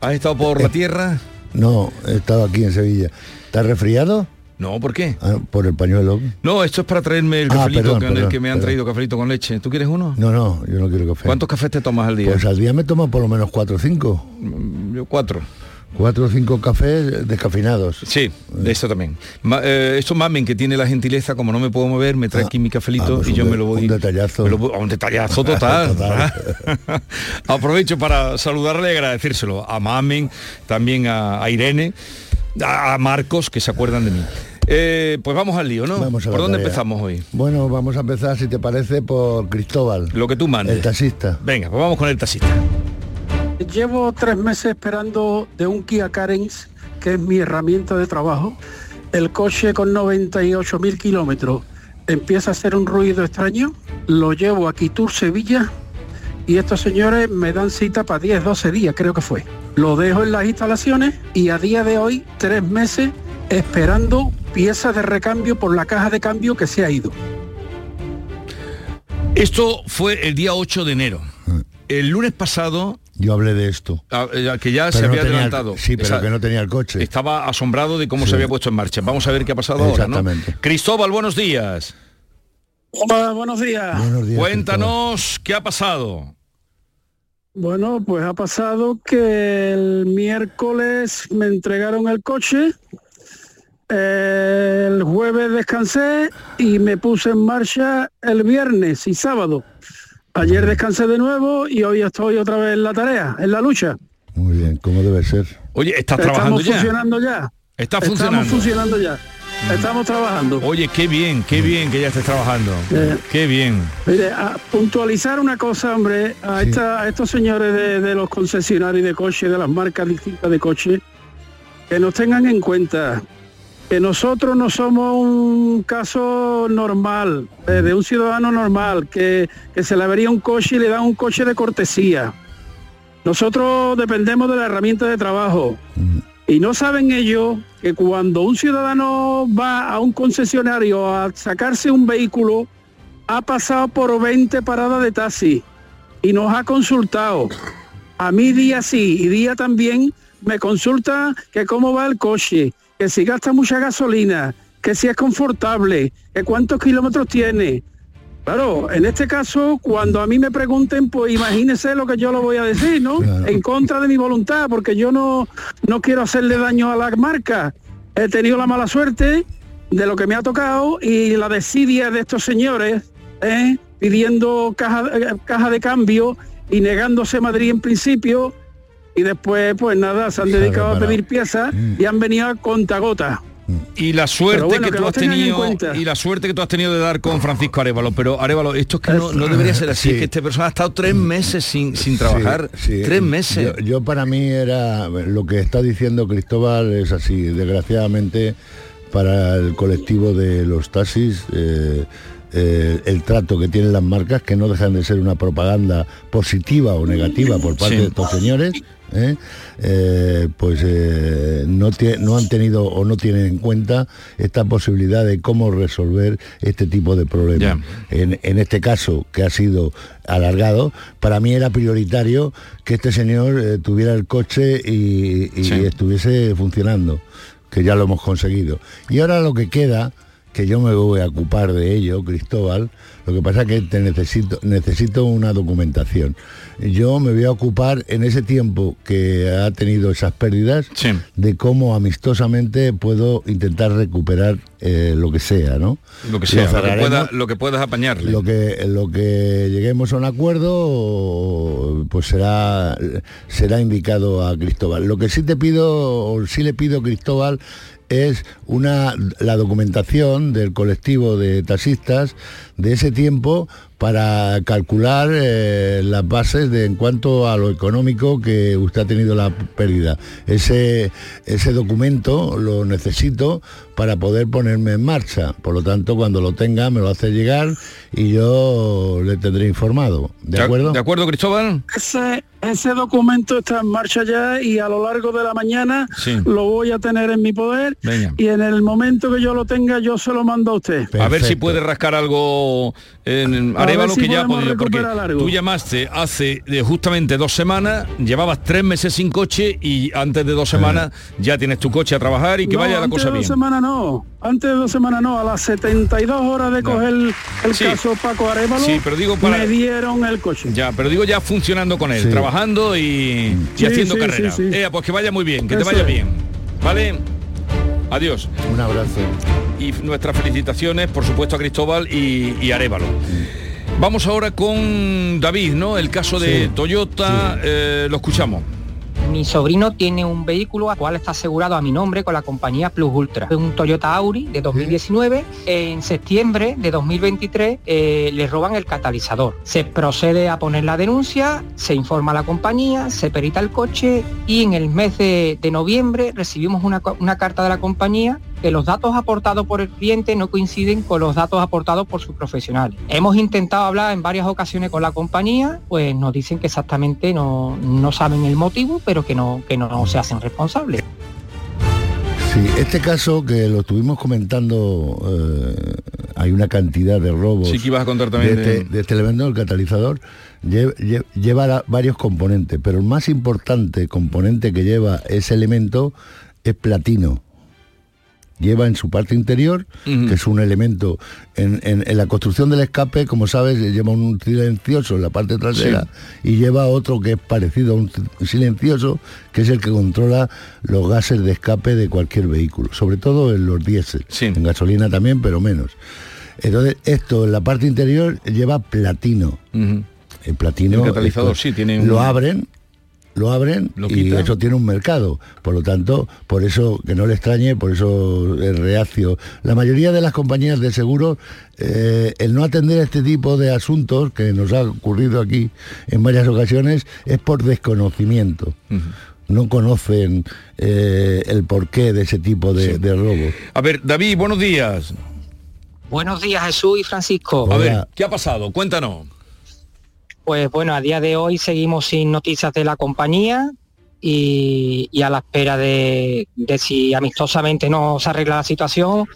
¿Has estado por la tierra? No, he estado aquí en Sevilla. ¿Estás resfriado? No, ¿por qué? Ah, por el pañuelo. No, esto es para traerme el Ah, cafelito perdón, con el perdón, que me han perdón. traído cafelito con leche. ¿Tú quieres uno? No, no, yo no quiero café. ¿Cuántos cafés te tomas al día? Pues al día me tomo por lo menos cuatro o cinco. Yo cuatro. Cuatro o cinco cafés descafinados. Sí, de esto también. Ma- eh, esto mamen que tiene la gentileza, como no me puedo mover, me trae aquí mi cafelito pues y yo de- me lo voy. un detallazo. me lo voy- un detallazo total. Aprovecho para saludarle y agradecérselo a Mamen, también a, a Irene, a, a Marcos, que se acuerdan de mí. Eh, pues vamos al lío, ¿no? Vamos a la ¿Por dónde tarea. empezamos hoy? Bueno, vamos a empezar, si te parece, por Cristóbal. Lo que tú mandes. El taxista. Venga, pues vamos con el taxista. Llevo tres meses esperando de un Kia Carens, que es mi herramienta de trabajo. El coche con 98 mil kilómetros empieza a hacer un ruido extraño. Lo llevo a Quitur, Sevilla, y estos señores me dan cita para 10, 12 días, creo que fue. Lo dejo en las instalaciones y a día de hoy, tres meses esperando piezas de recambio por la caja de cambio que se ha ido. Esto fue el día 8 de enero. El lunes pasado, Yo hablé de esto. ah, eh, que ya se no había el- adelantado. sí, pero Esa- que no tenía el coche. Estaba asombrado de cómo Sí. se había puesto en marcha. Vamos a ver qué ha pasado ahora, ¿no? Exactamente. Cristóbal, buenos días. Hola, buenos días. Buenos días. Cuéntanos qué ha pasado. Bueno, pues ha pasado que el miércoles me entregaron el coche, el jueves descansé y me puse en marcha el viernes y sábado. Ayer descansé de nuevo y hoy estoy otra vez en la tarea, en la lucha. Muy bien, como debe ser. Oye, ¿estás Estamos trabajando ya? funcionando ya. Está funcionando. Estamos funcionando ya. Estamos trabajando. Oye, qué bien, qué bien que ya estés trabajando. Eh. Qué bien. Mire, a puntualizar una cosa, hombre, a, esta- a estos señores de, de los concesionarios de coche, de las marcas distintas de coche, que nos tengan en cuenta que nosotros no somos un caso normal, eh, de un ciudadano normal, que, que se le avería un coche y le dan un coche de cortesía. Nosotros dependemos de la herramienta de trabajo. Y no saben ellos que cuando un ciudadano va a un concesionario a sacarse un vehículo, ha pasado por 20 paradas de taxi y nos ha consultado. A mí día sí y día también me consulta que cómo va el coche, que si gasta mucha gasolina, que si es confortable, que cuántos kilómetros tiene. Claro, en este caso, cuando a mí me pregunten, pues imagínese lo que yo lo voy a decir, ¿no? En contra de mi voluntad, porque yo no, no quiero hacerle daño a la marca. He tenido la mala suerte de lo que me ha tocado y la desidia de estos señores, ¿eh? pidiendo caja, eh, caja de cambio y negándose Madrid en principio. Y después, pues nada, se han dedicado a pedir piezas y han venido a contagotas. Y la suerte bueno, que, que tú has tenido y la suerte que tú has tenido de dar con Francisco Arevalo, pero Arevalo, esto es que no, no debería ser así, Sí. es que esta persona ha estado tres meses sin, sin trabajar, Sí, sí. tres meses. Yo, yo para mí era lo que está diciendo Cristóbal es así. Desgraciadamente para el colectivo de los taxis. eh, eh, el trato que tienen las marcas que no dejan de ser una propaganda positiva o negativa por parte Sí. de estos señores ¿eh? Eh, pues eh, no, han tenido o no tienen en cuenta esta posibilidad de cómo resolver este tipo de problemas. En, en este caso, que ha sido alargado, para mí era prioritario que este señor tuviera el coche y, y Sí. estuviese funcionando, que ya lo hemos conseguido. Y ahora lo que queda, que yo me voy a ocupar de ello, Cristóbal, lo que pasa es que te necesito, necesito una documentación. Yo me voy a ocupar en ese tiempo que ha tenido esas pérdidas de cómo amistosamente puedo intentar recuperar eh, lo que sea, ¿no? Lo que sea, lo que, cerraremos. pueda- lo que puedas apañarle. Lo que, lo que lleguemos a un acuerdo, pues será, será indicado a Cristóbal. Lo que sí te pido, o sí le pido a Cristóbal, es una la documentación del colectivo de taxistas de ese tiempo para calcular eh, las bases de en cuanto a lo económico que usted ha tenido la pérdida. Ese, ese documento lo necesito para poder ponerme en marcha. Por lo tanto, cuando lo tenga, me lo hace llegar y yo le tendré informado. ¿De acuerdo? ¿De acuerdo, Cristóbal? Ese, ese documento está en marcha ya y a lo largo de la mañana Sí. lo voy a tener en mi poder Venga. y en el momento que yo lo tenga yo se lo mando a usted. A ver si puede rascar algo en- A Arévalo si que ya porque algo. tú llamaste hace de justamente dos semanas, llevabas tres meses sin coche y antes de dos semanas ya tienes tu coche a trabajar y que No, vaya la cosa bien. semanas no, antes de dos semanas no, a las 72 horas de coger el, el Sí. caso Paco Arevalo, Sí, pero digo para- me dieron el coche. Ya, pero digo ya funcionando con él, Sí. trabajando y, y Sí, haciendo sí, carrera. sí, sí. Ea, pues que vaya muy bien, que te vaya es. bien. ¿Vale? Adiós. Un abrazo. Y nuestras felicitaciones, por supuesto, a Cristóbal y, y Arevalo. Vamos ahora con David, ¿no? El caso de Sí, Toyota, eh, lo escuchamos. Mi sobrino tiene un vehículo al cual está asegurado a mi nombre con la compañía Plus Ultra. Es un Toyota Auri de 2019. En septiembre de 2023 eh, le roban el catalizador. Se procede a poner la denuncia, se informa a la compañía, se perita el coche y en el mes de, noviembre recibimos una carta de la compañía que los datos aportados por el cliente no coinciden con los datos aportados por sus profesionales. Hemos intentado hablar en varias ocasiones con la compañía, pues nos dicen que exactamente no, no saben el motivo, pero que no, que no se hacen responsables. Sí, este caso que lo estuvimos comentando, eh, hay una cantidad de robos. Sí que ibas a contar también de, de- este, de este elemento del catalizador. lle- lle- Lleva, la- varios componentes, pero el más importante componente que lleva ese elemento es platino. Lleva en su parte interior, que es un elemento en, en- en la construcción del escape, como sabes, lleva un silencioso en la parte trasera y lleva otro que es parecido a un silencioso, que es el que controla los gases de escape de cualquier vehículo, sobre todo en los diésel, en gasolina también, pero menos. Entonces, esto en la parte interior lleva platino. El platino El catalizador, esto, sí, tiene un- lo abren lo abren Lo y quitan. eso tiene un mercado. Por lo tanto, por eso que no le extrañe, por eso es reacio. La mayoría de las compañías de seguros, eh, el no atender este tipo de asuntos que nos ha ocurrido aquí en varias ocasiones es por desconocimiento. No conocen eh, el porqué de ese tipo de, de robos. A ver, David, buenos días. Buenos días Jesús y Francisco. A ver, ¿qué ha pasado? Cuéntanos. Pues bueno, a día de hoy seguimos sin noticias de la compañía y, y a la espera de, de si amistosamente no se arregla la situación,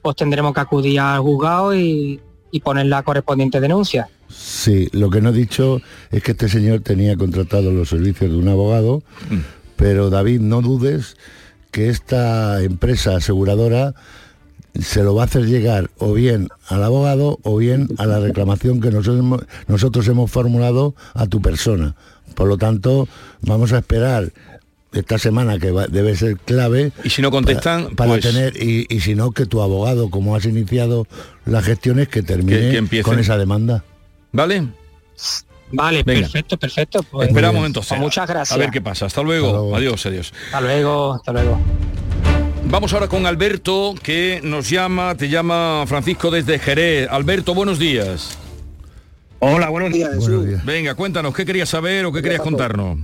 pues tendremos que acudir al juzgado y, y poner la correspondiente denuncia. Sí, lo que no he dicho es que este señor tenía contratado los servicios de un abogado, pero David, no dudes que esta empresa aseguradora se lo va a hacer llegar o bien al abogado o bien a la reclamación que nosotros hemos, nosotros hemos formulado a tu persona. Por lo tanto, vamos a esperar esta semana que va- debe ser clave. Y si no contestan, para, para pues- tener y, y si no que tu abogado, como has iniciado las gestiones, que termine Que- que empiecen. con esa demanda. ¿Vale? Vale, Venga. perfecto, perfecto. Pues, Esperamos pues entonces. muchas gracias. A ver qué pasa. Hasta luego. Adiós, adiós. Hasta luego, hasta luego. Vamos ahora con Alberto, que nos llama, te llama Francisco desde Jerez. Alberto, buenos días. Hola, buenos días. Jesús. Venga, cuéntanos, ¿qué querías saber o qué querías pasó? contarnos?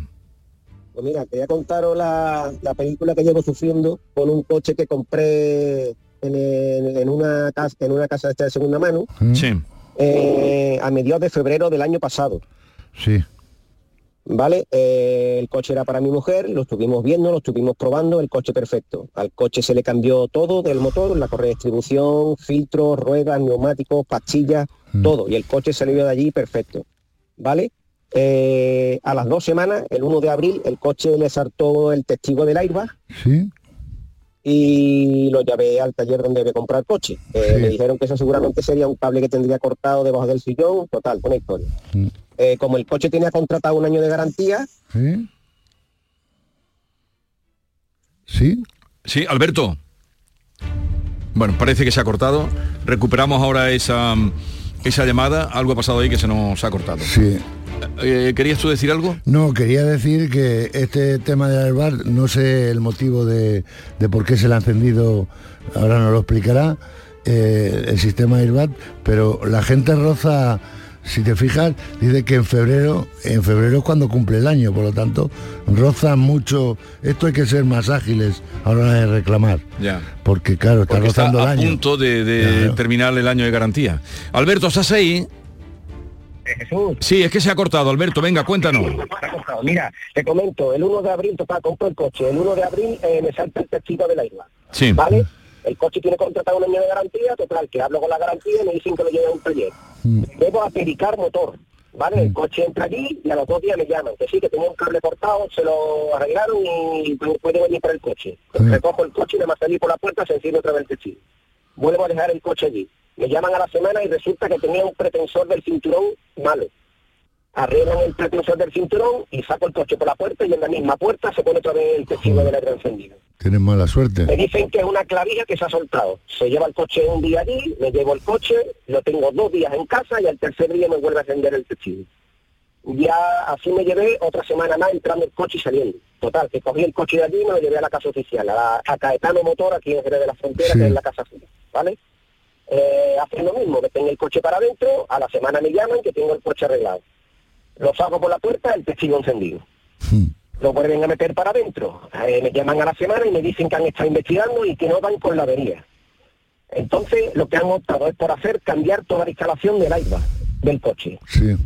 Pues mira, quería contaros la, la película que llevo sufriendo con un coche que compré en, el- en una casa en una casa esta de segunda mano Sí. eh, a mediados de febrero del año pasado. Sí. ¿Vale? Eh, el coche era para mi mujer, lo estuvimos viendo, lo estuvimos probando, el coche perfecto. Al coche se le cambió todo del motor, la correa de distribución, filtros, ruedas, neumáticos, pastillas, todo. Y el coche salió de allí perfecto. ¿Vale? Eh, a las dos semanas, el 1 de abril, el coche le saltó el testigo del airbag Sí. y lo llevé al taller donde había comprado el coche. Eh, Me dijeron que eso seguramente sería un cable que tendría cortado debajo del sillón, total, buena historia. Eh, como el coche tenía contratado un año de garantía, ¿Sí? ¿Sí? Sí, Alberto. Bueno, parece que se ha cortado. Recuperamos ahora esa, esa llamada. Algo ha pasado ahí que se nos ha cortado. Sí. Eh, ¿Querías tú decir algo? No, quería decir que este tema del airbag, no sé el motivo de, de por qué se le ha encendido, ahora nos lo explicará, eh, el sistema airbag, pero la gente roza, si te fijas, dice que en febrero, en febrero es cuando cumple el año, por lo tanto, rozan mucho, esto hay que ser más ágiles a la hora de reclamar, Ya. porque claro, está Porque está rozando el a año. punto de, de Claro. terminar el año de garantía. Alberto, ¿estás ahí? Jesús. Sí, es que se ha cortado, Alberto. Venga, cuéntanos. Se ha cortado. Mira, te comento, el 1 de abril, total, compro el coche, el 1 de abril eh, me salta el testigo del airbag. Sí. ¿Vale? El coche tiene contratado un año de garantía, total, que hablo con la garantía y me dicen que lo lleve a un taller. Debo apericar motor, ¿vale? El coche entra allí y a los dos días me llaman, que sí, que tenía un cable cortado, se lo arreglaron y pu- puede venir para el coche. Recojo el coche y nada más salir por la puerta se enciende otra vez el testigo. Vuelvo a dejar el coche allí. Me llaman a la semana y resulta que tenía un pretensor del cinturón malo. Arreglan el pretensor del cinturón y saco el coche por la puerta y en la misma puerta se pone otra vez el testigo del aire encendido. Tienes mala suerte. Me dicen que es una clavija que se ha soltado. Se lleva el coche un día allí, me llevo el coche, lo tengo dos días en casa y al tercer día me vuelve a encender el testigo. Ya así me llevé otra semana más entrando el coche y saliendo. Total, que cogí el coche de allí y me lo llevé a la casa oficial, a, la- a Caetano Motor, aquí en Jerez de la Frontera, Sí. que es la casa suya, ¿vale? Eh, hacen lo mismo, meten el coche para adentro, a la semana me llaman que tengo el coche arreglado. Lo saco por la puerta, el testigo encendido. Lo vuelven a meter para adentro. Eh, me llaman a la semana y me dicen que han estado investigando y que no van con la avería. Entonces, lo que han optado es por hacer cambiar toda la instalación del airbag del coche. Sí.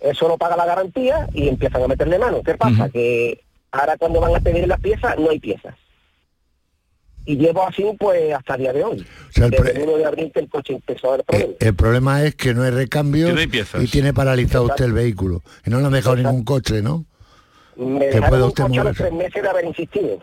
Eso lo paga la garantía y empiezan a meterle mano. ¿Qué pasa? Que ahora cuando van a pedir las piezas, no hay piezas. Y llevo así pues hasta el día de hoy. sea, el Desde pre- el 1 de abril que el coche empezó a dar problemas. El problema es que no hay recambio Que no hay piezas. y tiene paralizado usted el vehículo. Y no le han dejado ningún coche, ¿no? Me usted los moverse. tres meses de haber insistido.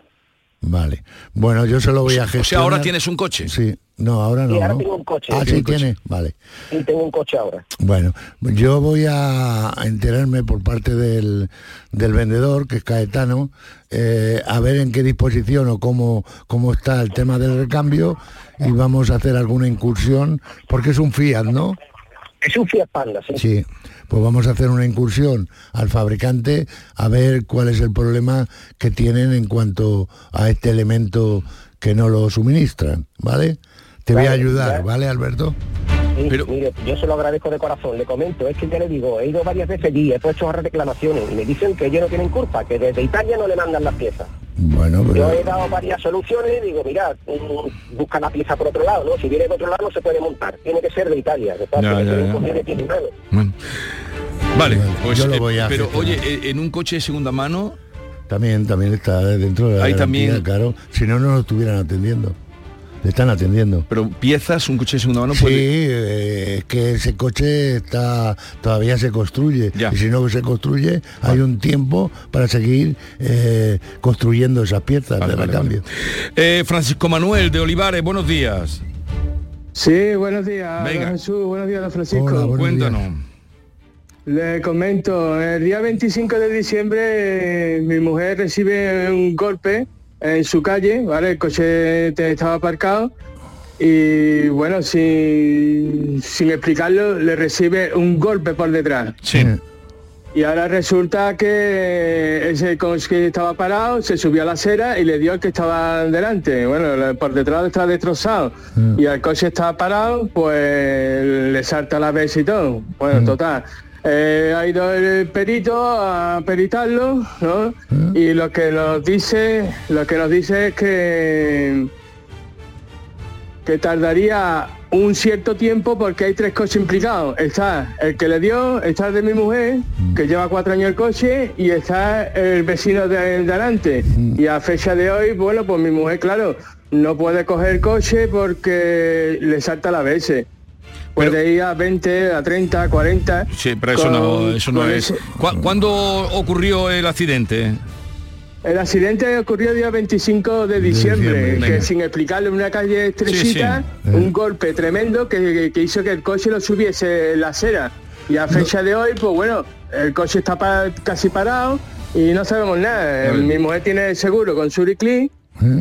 Vale. Bueno, yo se lo voy a gestionar. O sea, ahora tienes un coche. Sí. No, ahora no. Sí, ahora ¿no? tengo un coche. Ah, sí un coche. tiene. Vale. Y tengo un coche ahora. Bueno, yo voy a enterarme por parte del, del vendedor, que es Caetano, eh, a ver en qué disposición o cómo, cómo está el tema del recambio y vamos a hacer alguna incursión, porque es un Fiat, ¿no? Es un Fiat Panda, sí. Sí, pues vamos a hacer una incursión al fabricante a ver cuál es el problema que tienen en cuanto a este elemento que no lo suministran, ¿vale? Te voy a ayudar, ya. ¿vale, Alberto? Sí, mire, yo se lo agradezco de corazón, le comento, es que ya le digo, he ido varias veces allí, he puesto reclamaciones y me dicen que ellos no tienen culpa, que desde Italia no le mandan las piezas. Bueno, Yo pero... he dado varias soluciones y digo, mira, mm, busca la pieza por otro lado, ¿no? Si viene de otro lado no se puede montar, tiene que ser de Italia, de Ya, ya, ya. Bueno. Vale, pues, yo lo eh, voy a pero oye, eh, en un coche de segunda mano, También, también está dentro de la Ahí garantía, también- claro. Si no, no lo estuvieran atendiendo. Le están atendiendo. pero piezas, un coche de segunda mano sí, puede... eh, es que ese coche está todavía se construye. Y si no se construye, hay un tiempo para seguir eh, construyendo esas piezas de recambio. Eh, Francisco Manuel de Olivares, buenos días. Sí, buenos días, Venga. don Jesús, buenos días, don Francisco. Cuéntanos. Le comento, el día 25 de diciembre eh, mi mujer recibe un golpe en su calle, ¿vale? El coche estaba aparcado y bueno, sin, sin explicarlo, le recibe un golpe por detrás. Sí. Y ahora resulta que ese coche que estaba parado se subió a la acera y le dio al que estaba delante. Bueno, por detrás está destrozado. Y al coche estaba parado, pues le salta la vez y todo. Bueno, total. Eh, ha ido el perito a peritarlo, ¿no? Y lo que nos dice, lo que nos dice es que que tardaría un cierto tiempo porque hay tres coches implicados. Está el que le dio, está el de mi mujer, que lleva cuatro años el coche, y está el vecino de delante. Y a fecha de hoy, bueno, pues mi mujer, claro, no puede coger el coche porque le salta la BS. Puede ir a 20, a 30, a 40. Sí, pero eso no, eso no es. ese- ¿Cu- ¿Cuándo ocurrió el accidente? El accidente ocurrió el día 25 de diciembre, diciembre, que sin explicarle en una calle estrechita, Sí, sí. un golpe tremendo que, hizo que el coche lo subiese en la acera. Y a fecha de hoy, pues bueno, el coche está pa- casi parado y no sabemos nada. Mi mujer tiene seguro con Suricli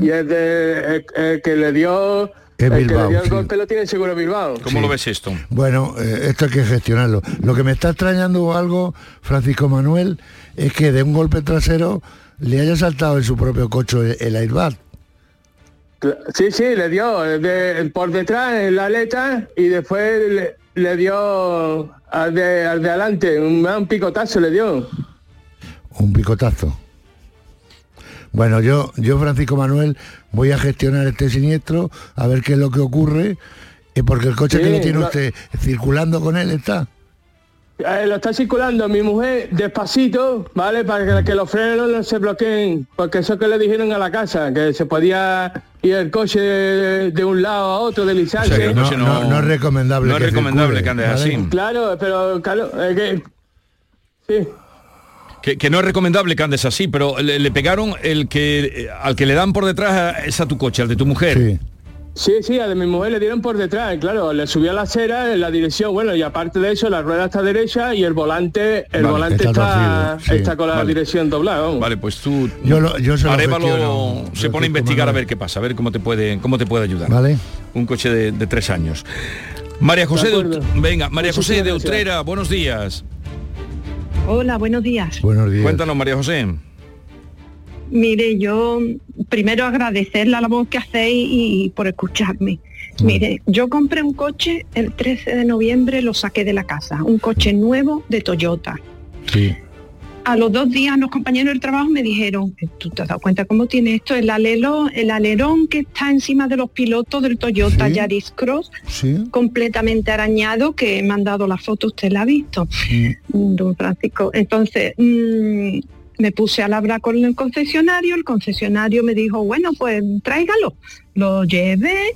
y el, de- el- el que le dio, Es el que Bilbao, le dio el sí. golpe lo tiene seguro Bilbao. ¿Cómo lo ves esto? Bueno, eh, esto hay que gestionarlo. Lo que me está extrañando algo, Francisco Manuel, es que de un golpe trasero le haya saltado en su propio coche el, el airbag. Sí, sí, le dio de- por detrás en la aleta y después le, le dio al de, al de adelante, un, un picotazo le dio. Un picotazo. Bueno, yo, yo Francisco Manuel, voy a gestionar este siniestro, a ver qué es lo que ocurre, eh, porque el coche que lo tiene usted circulando con él está. Eh, lo está circulando mi mujer despacito, ¿vale? Para que, que los frenos no se bloqueen, porque eso que le dijeron a la casa, que se podía y el coche de, de un lado a otro deslizarse. O sea, No, no, no es recomendable. no es recomendable circule, que andes ¿vale? así. Claro, pero claro, es que sí. Que, que no es recomendable que andes así, pero le, le pegaron el que eh, al que le dan por detrás es a tu coche, al de tu mujer. Sí. Sí, sí, a de mi mujer le dieron por detrás, claro, le subió a la acera en la dirección, bueno, y aparte de eso, la rueda está derecha y el volante, el Vale, volante está está, torcido, sí. está con la Vale. dirección doblada. vamos. Vale, pues tú Yo lo- yo se lo Arévalo gestiono, se pone a investigar a ver qué pasa, a ver cómo te puede cómo te puede ayudar. ¿Vale? Un coche de, de tres años. María José de, venga, María José de. Utrera, buenos días. Hola, buenos días. Buenos días. Cuéntanos, María José. Mire, yo primero agradecer la labor que hacéis y, por escucharme. Mire, yo compré un coche el 13 de noviembre, lo saqué de la casa, un coche nuevo de Toyota. Sí. A los dos días los compañeros del trabajo me dijeron, ¿tú te has dado cuenta cómo tiene esto? El alerón, el alerón que está encima de los pilotos del Toyota Sí. Yaris Cross, Sí. completamente arañado, que he mandado la foto, usted la ha visto. Mm. don Francisco. Entonces, mm, me puse a hablar con el concesionario, el concesionario me dijo, bueno, pues tráigalo. Lo llevé,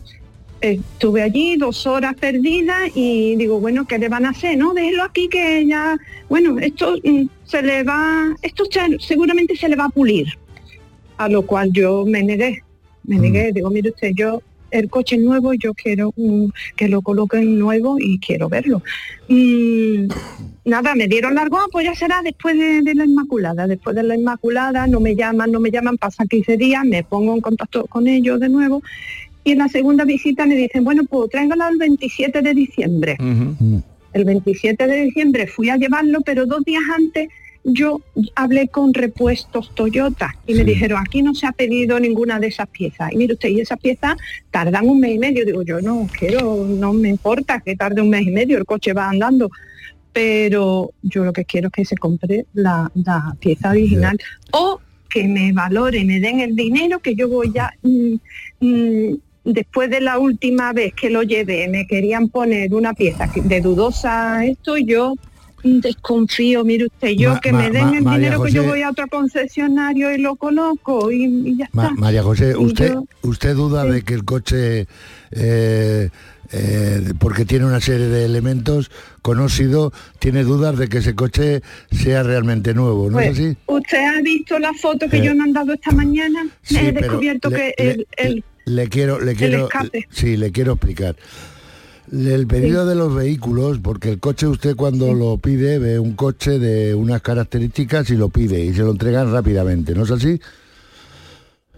estuve allí dos horas perdidas y digo, bueno, ¿qué le van a hacer? No, déjelo aquí que ya, bueno, esto mm, se le va, esto se- seguramente se le va a pulir. A lo cual yo me negué, me negué, digo, mire usted, yo el coche nuevo, yo quiero mm, que lo coloquen nuevo y quiero verlo. Mm, nada, me dieron largo, pues ya será después de, de la Inmaculada. Después de la Inmaculada no me llaman, no me llaman, pasan 15 días, me pongo en contacto con ellos de nuevo. Y en la segunda visita me dicen, bueno, pues tráigalo el 27 de diciembre. El 27 de diciembre fui a llevarlo, pero dos días antes yo hablé con repuestos Toyota y me dijeron, aquí no se ha pedido ninguna de esas piezas. Y mire usted, y esas piezas tardan un mes y medio. Digo, yo no quiero, no me importa que tarde un mes y medio, el coche va andando. Pero yo lo que quiero es que se compre la, la pieza original o que me valore, me den el dinero que yo voy a... mm, mm, después de la última vez que lo llevé, me querían poner una pieza de dudosa esto, yo desconfío, mire usted, yo Ma- que ma- me den ma- el María dinero que yo voy a otro concesionario y lo coloco y, y ya está. María José, ¿usted, yo- usted duda de que el coche, eh, eh, porque tiene una serie de elementos conocidos, tiene dudas de que ese coche sea realmente nuevo, ¿no Pues, es así? ¿Usted ha visto la foto que Eh, yo he mandado esta mañana? sí, me he descubierto le- que le- el, el- Le quiero, le quiero, sí, le quiero explicar. El pedido de los vehículos, porque el coche usted cuando lo pide ve un coche de unas características y lo pide y se lo entregan rápidamente, ¿no es así?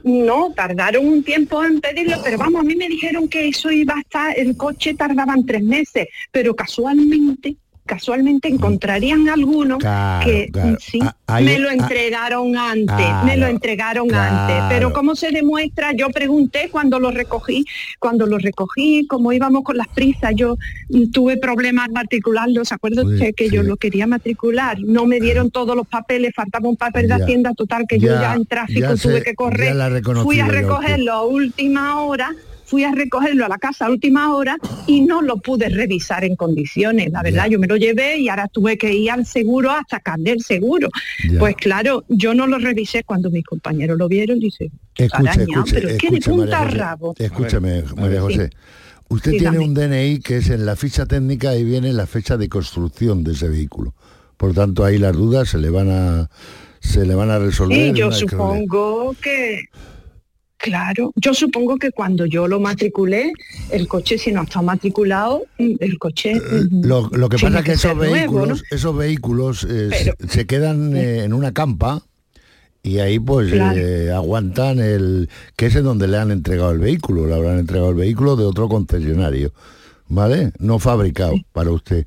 No, tardaron un tiempo en pedirlo, pero vamos, a mí me dijeron que eso iba a estar, el coche tardaban tres meses, pero casualmente, casualmente encontrarían alguno Claro, que claro. sí, Ah, ahí- me lo ah, entregaron antes, claro, me lo entregaron antes, pero como se demuestra, yo pregunté cuando lo recogí, cuando lo recogí, como íbamos con las prisas, yo mm, tuve problemas matricularlo, ¿se acuerda Sí, que yo lo quería matricular? No me dieron todos los papeles, faltaba un papel de Ya, Hacienda total que yo ya, en tráfico tuve sé, que correr. Fui a recogerlo a última hora, fui a recogerlo a la casa a última hora y no lo pude revisar en condiciones. La verdad, yo me lo llevé y ahora tuve que ir al seguro a sacarle el seguro. Pues claro, yo no lo revisé cuando mis compañeros lo vieron, dice, Escuche, arañado, escuche, pero es que de punta María rabo. Escúchame, María Sí. José. Usted tiene un DNI que es en la ficha técnica y viene la fecha de construcción de ese vehículo. Por tanto, ahí las dudas se le van a se le van a resolver. Sí, yo supongo que, claro, yo supongo que cuando yo lo matriculé, el coche, si no está matriculado, mm, el coche... mm, Lo, lo que pasa es que esos nuevo, vehículos, ¿no? esos vehículos eh, Pero- se, quedan eh, en una campa y ahí pues Claro. eh, aguantan el que es en donde le han entregado el vehículo, le habrán entregado el vehículo de otro concesionario, ¿vale? No fabricado para usted,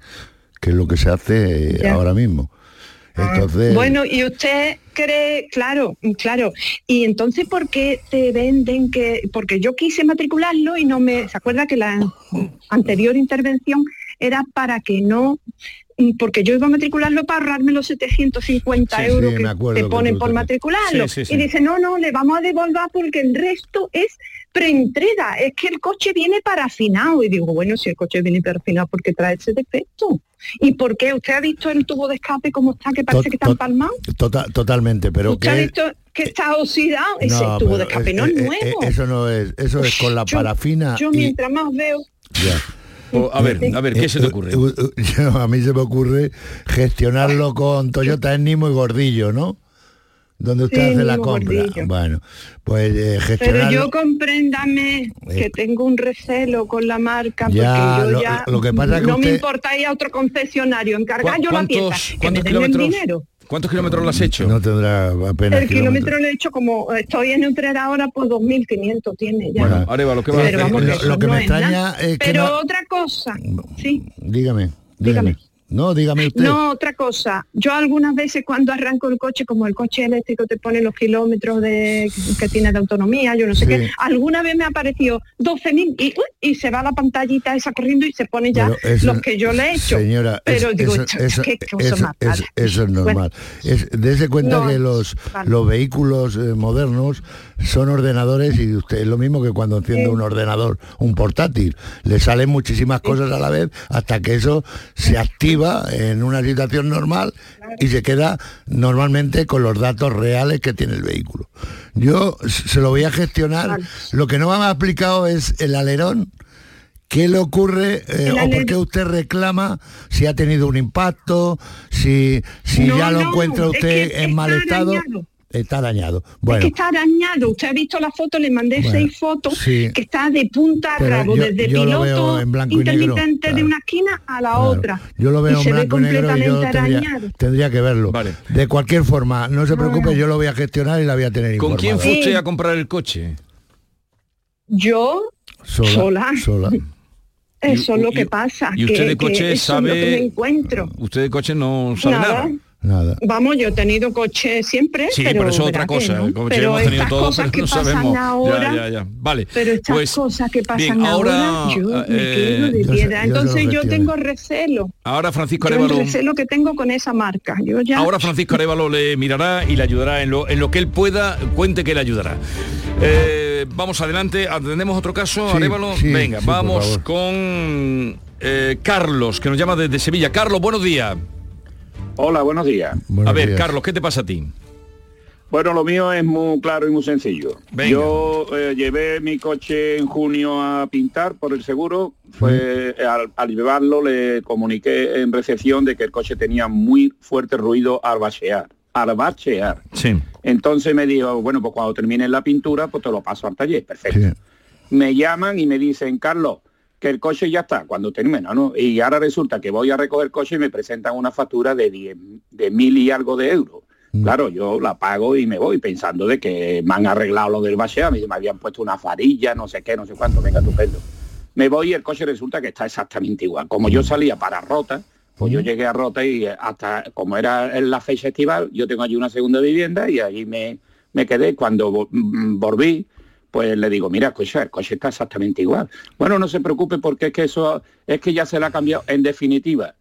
que es lo que se hace eh, Ya. ahora mismo. Bueno, y usted cree, claro, claro. Y entonces, ¿por qué te venden que...? Porque yo quise matricularlo y no me... ¿Se acuerda que la anterior intervención era para que no porque yo iba a matricularlo para ahorrarme los 750 Sí, euros sí, que te ponen por matricularlo. Sí. Y dice, no, no, le vamos a devolver porque el resto es preentrega. Es que el coche viene parafinado. Y digo, bueno, si el coche viene parafinado, ¿por qué trae ese defecto? ¿Y por qué? ¿Usted ha visto el tubo de escape cómo está, que parece que está empalmado? Tota- totalmente, pero ¿Usted ha que visto que está oxidado? Ese No, tubo de escape es- no es eh, eh, nuevo. eso no es, eso es con la parafina Yo mientras más veo... A ver, a ver, ¿qué se te ocurre? Eh, eh, eh, a mí se me ocurre gestionarlo con Toyota Ennimo y Gordillo, ¿no? Donde usted Sí, hace la compra. Gordillo. Bueno, pues eh, Pero yo compréndame que Eh. tengo un recelo con la marca Ya, porque yo lo- ya lo que pasa es que no me importa ir a otro concesionario, encargar ¿Cu- yo la pieza, cuántos- que me cuántos den el kilómetros? dinero. ¿Cuántos kilómetros lo has hecho? No tendrá apenas El kilómetro lo he hecho como estoy en Utrera ahora, pues 2.500 tiene ya. Bueno, Arevalo, ¿qué vas a Pero hacer? vamos, Lo- lo que no me es extraña nada. es que Pero no- otra cosa, sí, Dígame, Dígame. dígame. No, dígame usted. No, otra cosa. Yo algunas veces cuando arranco el coche, como el coche eléctrico te pone los kilómetros de, que tiene de autonomía, yo no sé Sí. qué, alguna vez me ha aparecido 12.000 y, y se va la pantallita esa corriendo y se pone ya eso- los que yo le he hecho. Señora, Pero es- digo, eso, "Ch- eso- qué cosa eso- más eso- rara". eso es normal. Es, dése cuenta No, que los, vale. los vehículos eh, modernos son ordenadores y usted es lo mismo que cuando enciende Sí. un ordenador, un portátil. Le salen muchísimas cosas a la vez hasta que eso se activa en una situación normal y se queda normalmente con los datos reales que tiene el vehículo. Yo se lo voy a gestionar. Vale. Lo que no me ha explicado es el alerón. ¿Qué le ocurre eh, o por qué usted reclama si ha tenido un impacto, si, si No, ya lo no, encuentra es usted que en mal estado? arañado. Está arañado. Es Bueno, que está arañado. Usted ha visto la foto, le mandé Bueno, seis fotos, sí. que está de punta a rabo, yo- desde yo piloto en negro, intermitente de claro. una esquina a la Claro. otra. yo lo veo y en se ve blanco y negro y yo completamente tendría, arañado. tendría que verlo. Vale. De cualquier forma, no se preocupe, Bueno. yo lo voy a gestionar y la voy a tener ¿Con quién Sí. usted a comprar el coche? Yo, Sola. sola. sola. eso Y- es lo y- que pasa. y usted que- de coche eso es lo que sabe- me encuentro. Usted de coche no sabe Nada. nada. Nada. Vamos, yo he tenido coche siempre, Sí, pero, pero eso es otra cosa. no. Coche pero hemos tenido estas todo, cosas pero que no pasan sabemos. ahora, ya, ya, ya. Vale. pero estas pues, cosas que pasan bien, ahora, ahora, yo me eh, quedo de yo piedra. yo Entonces yo tengo recelo. ahora Francisco Yo el Arevalo. recelo que tengo con esa marca. Yo ya Ahora Francisco Arevalo le mirará y le ayudará en lo, en lo que él pueda, cuente que le ayudará. Eh, vamos adelante, atendemos otro caso, Sí, Arevalo. sí, Venga, sí, vamos con eh, Carlos, que nos llama desde Sevilla. Carlos, buenos días. Hola, buenos días. Buenos a ver, días. Carlos, ¿qué te pasa a ti? Bueno, lo mío es muy claro y muy sencillo. Venga. Yo eh, llevé mi coche en junio a pintar por el seguro. Fue, al, al llevarlo le comuniqué en recepción de que el coche tenía muy fuerte ruido al bachear. Al bachear. Sí. Entonces me dijo, bueno, pues cuando termine la pintura, pues te lo paso al taller. Perfecto. Sí. Me llaman y me dicen, Carlos, que el coche ya está, cuando termina, ¿no? Y ahora resulta que voy a recoger el coche y me presentan una factura de 10, de mil y algo de euros. Claro, yo la pago y me voy pensando de que me han arreglado lo del bacheo, a mí me habían puesto una farilla, no sé qué, no sé cuánto, venga, estupendo. Me voy y el coche resulta que está exactamente igual. Como yo salía para Rota, pues yo llegué a Rota y hasta, como era en la fecha estival, yo tengo allí una segunda vivienda y allí me, me quedé. Cuando mm, volví, pues le digo, mira, escucha, el coche está exactamente igual. Bueno, no se preocupe porque es que eso, es que ya se le ha cambiado. En definitiva,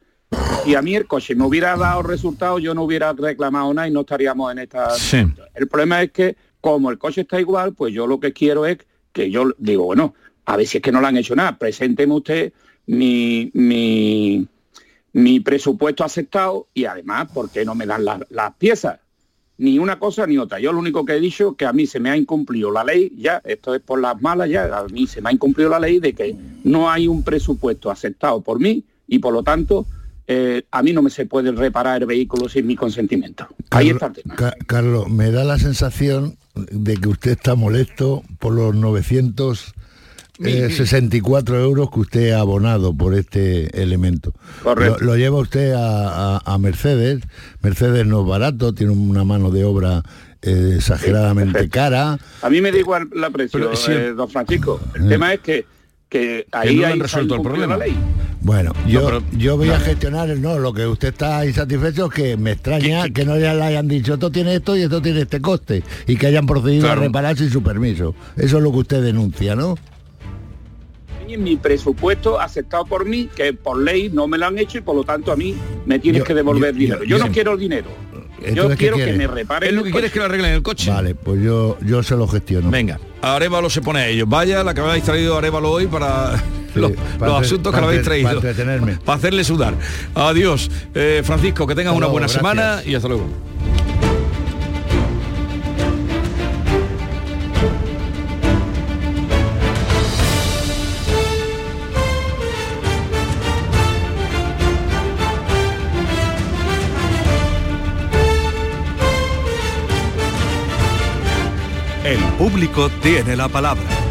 si a mí el coche me hubiera dado resultados, yo no hubiera reclamado nada y no estaríamos en esta... Sí. El problema es que como el coche está igual, pues yo lo que quiero es que yo digo, bueno, a ver si es que no le han hecho nada, presénteme usted mi, mi, mi presupuesto aceptado y además, ¿por qué no me dan las, las piezas? Ni una cosa ni otra. Yo lo único que he dicho es que a mí se me ha incumplido la ley, ya, esto es por las malas, ya, a mí se me ha incumplido la ley de que no hay un presupuesto aceptado por mí y por lo tanto eh, a mí no me se puede reparar el vehículo sin mi consentimiento. Ahí está el tema. Ca- Carlos, me da la sensación de que usted está molesto por los 964 euros que usted ha abonado por este elemento. Correcto. Lo, lo lleva usted a, a- a Mercedes. Mercedes no es barato, tiene una mano de obra eh, exageradamente cara. A mí me da igual la presión, Pero sí. eh, don Francisco. El Eh. tema es que, que ahí no han hay resuelto el problema. la ley. Bueno, yo, pero- yo voy a gestionar, no, lo que usted está insatisfecho es que me extraña que no ya le hayan dicho esto tiene esto y esto tiene este coste y que hayan procedido Claro. a reparar sin su permiso. Eso es lo que usted denuncia, ¿no? Mi presupuesto aceptado por mí, que por ley no me lo han hecho y por lo tanto a mí me tienes Yo- que devolver yo- dinero. yo- Yo, no quiero el dinero. Yo Entonces, ¿qué quiero que me reparen. Es lo que quieres que lo arreglen el coche. Vale, pues yo, yo se lo gestiono. Venga, Arevalo se pone a ello. Vaya, la que habéis traído Arevalo hoy para los, para los entre- asuntos que le habéis traído. para entretenerme. Para hacerle sudar. Adiós. Eh, Francisco, que tengas Hasta una luego, buena gracias. semana y hasta luego. Público tiene la palabra.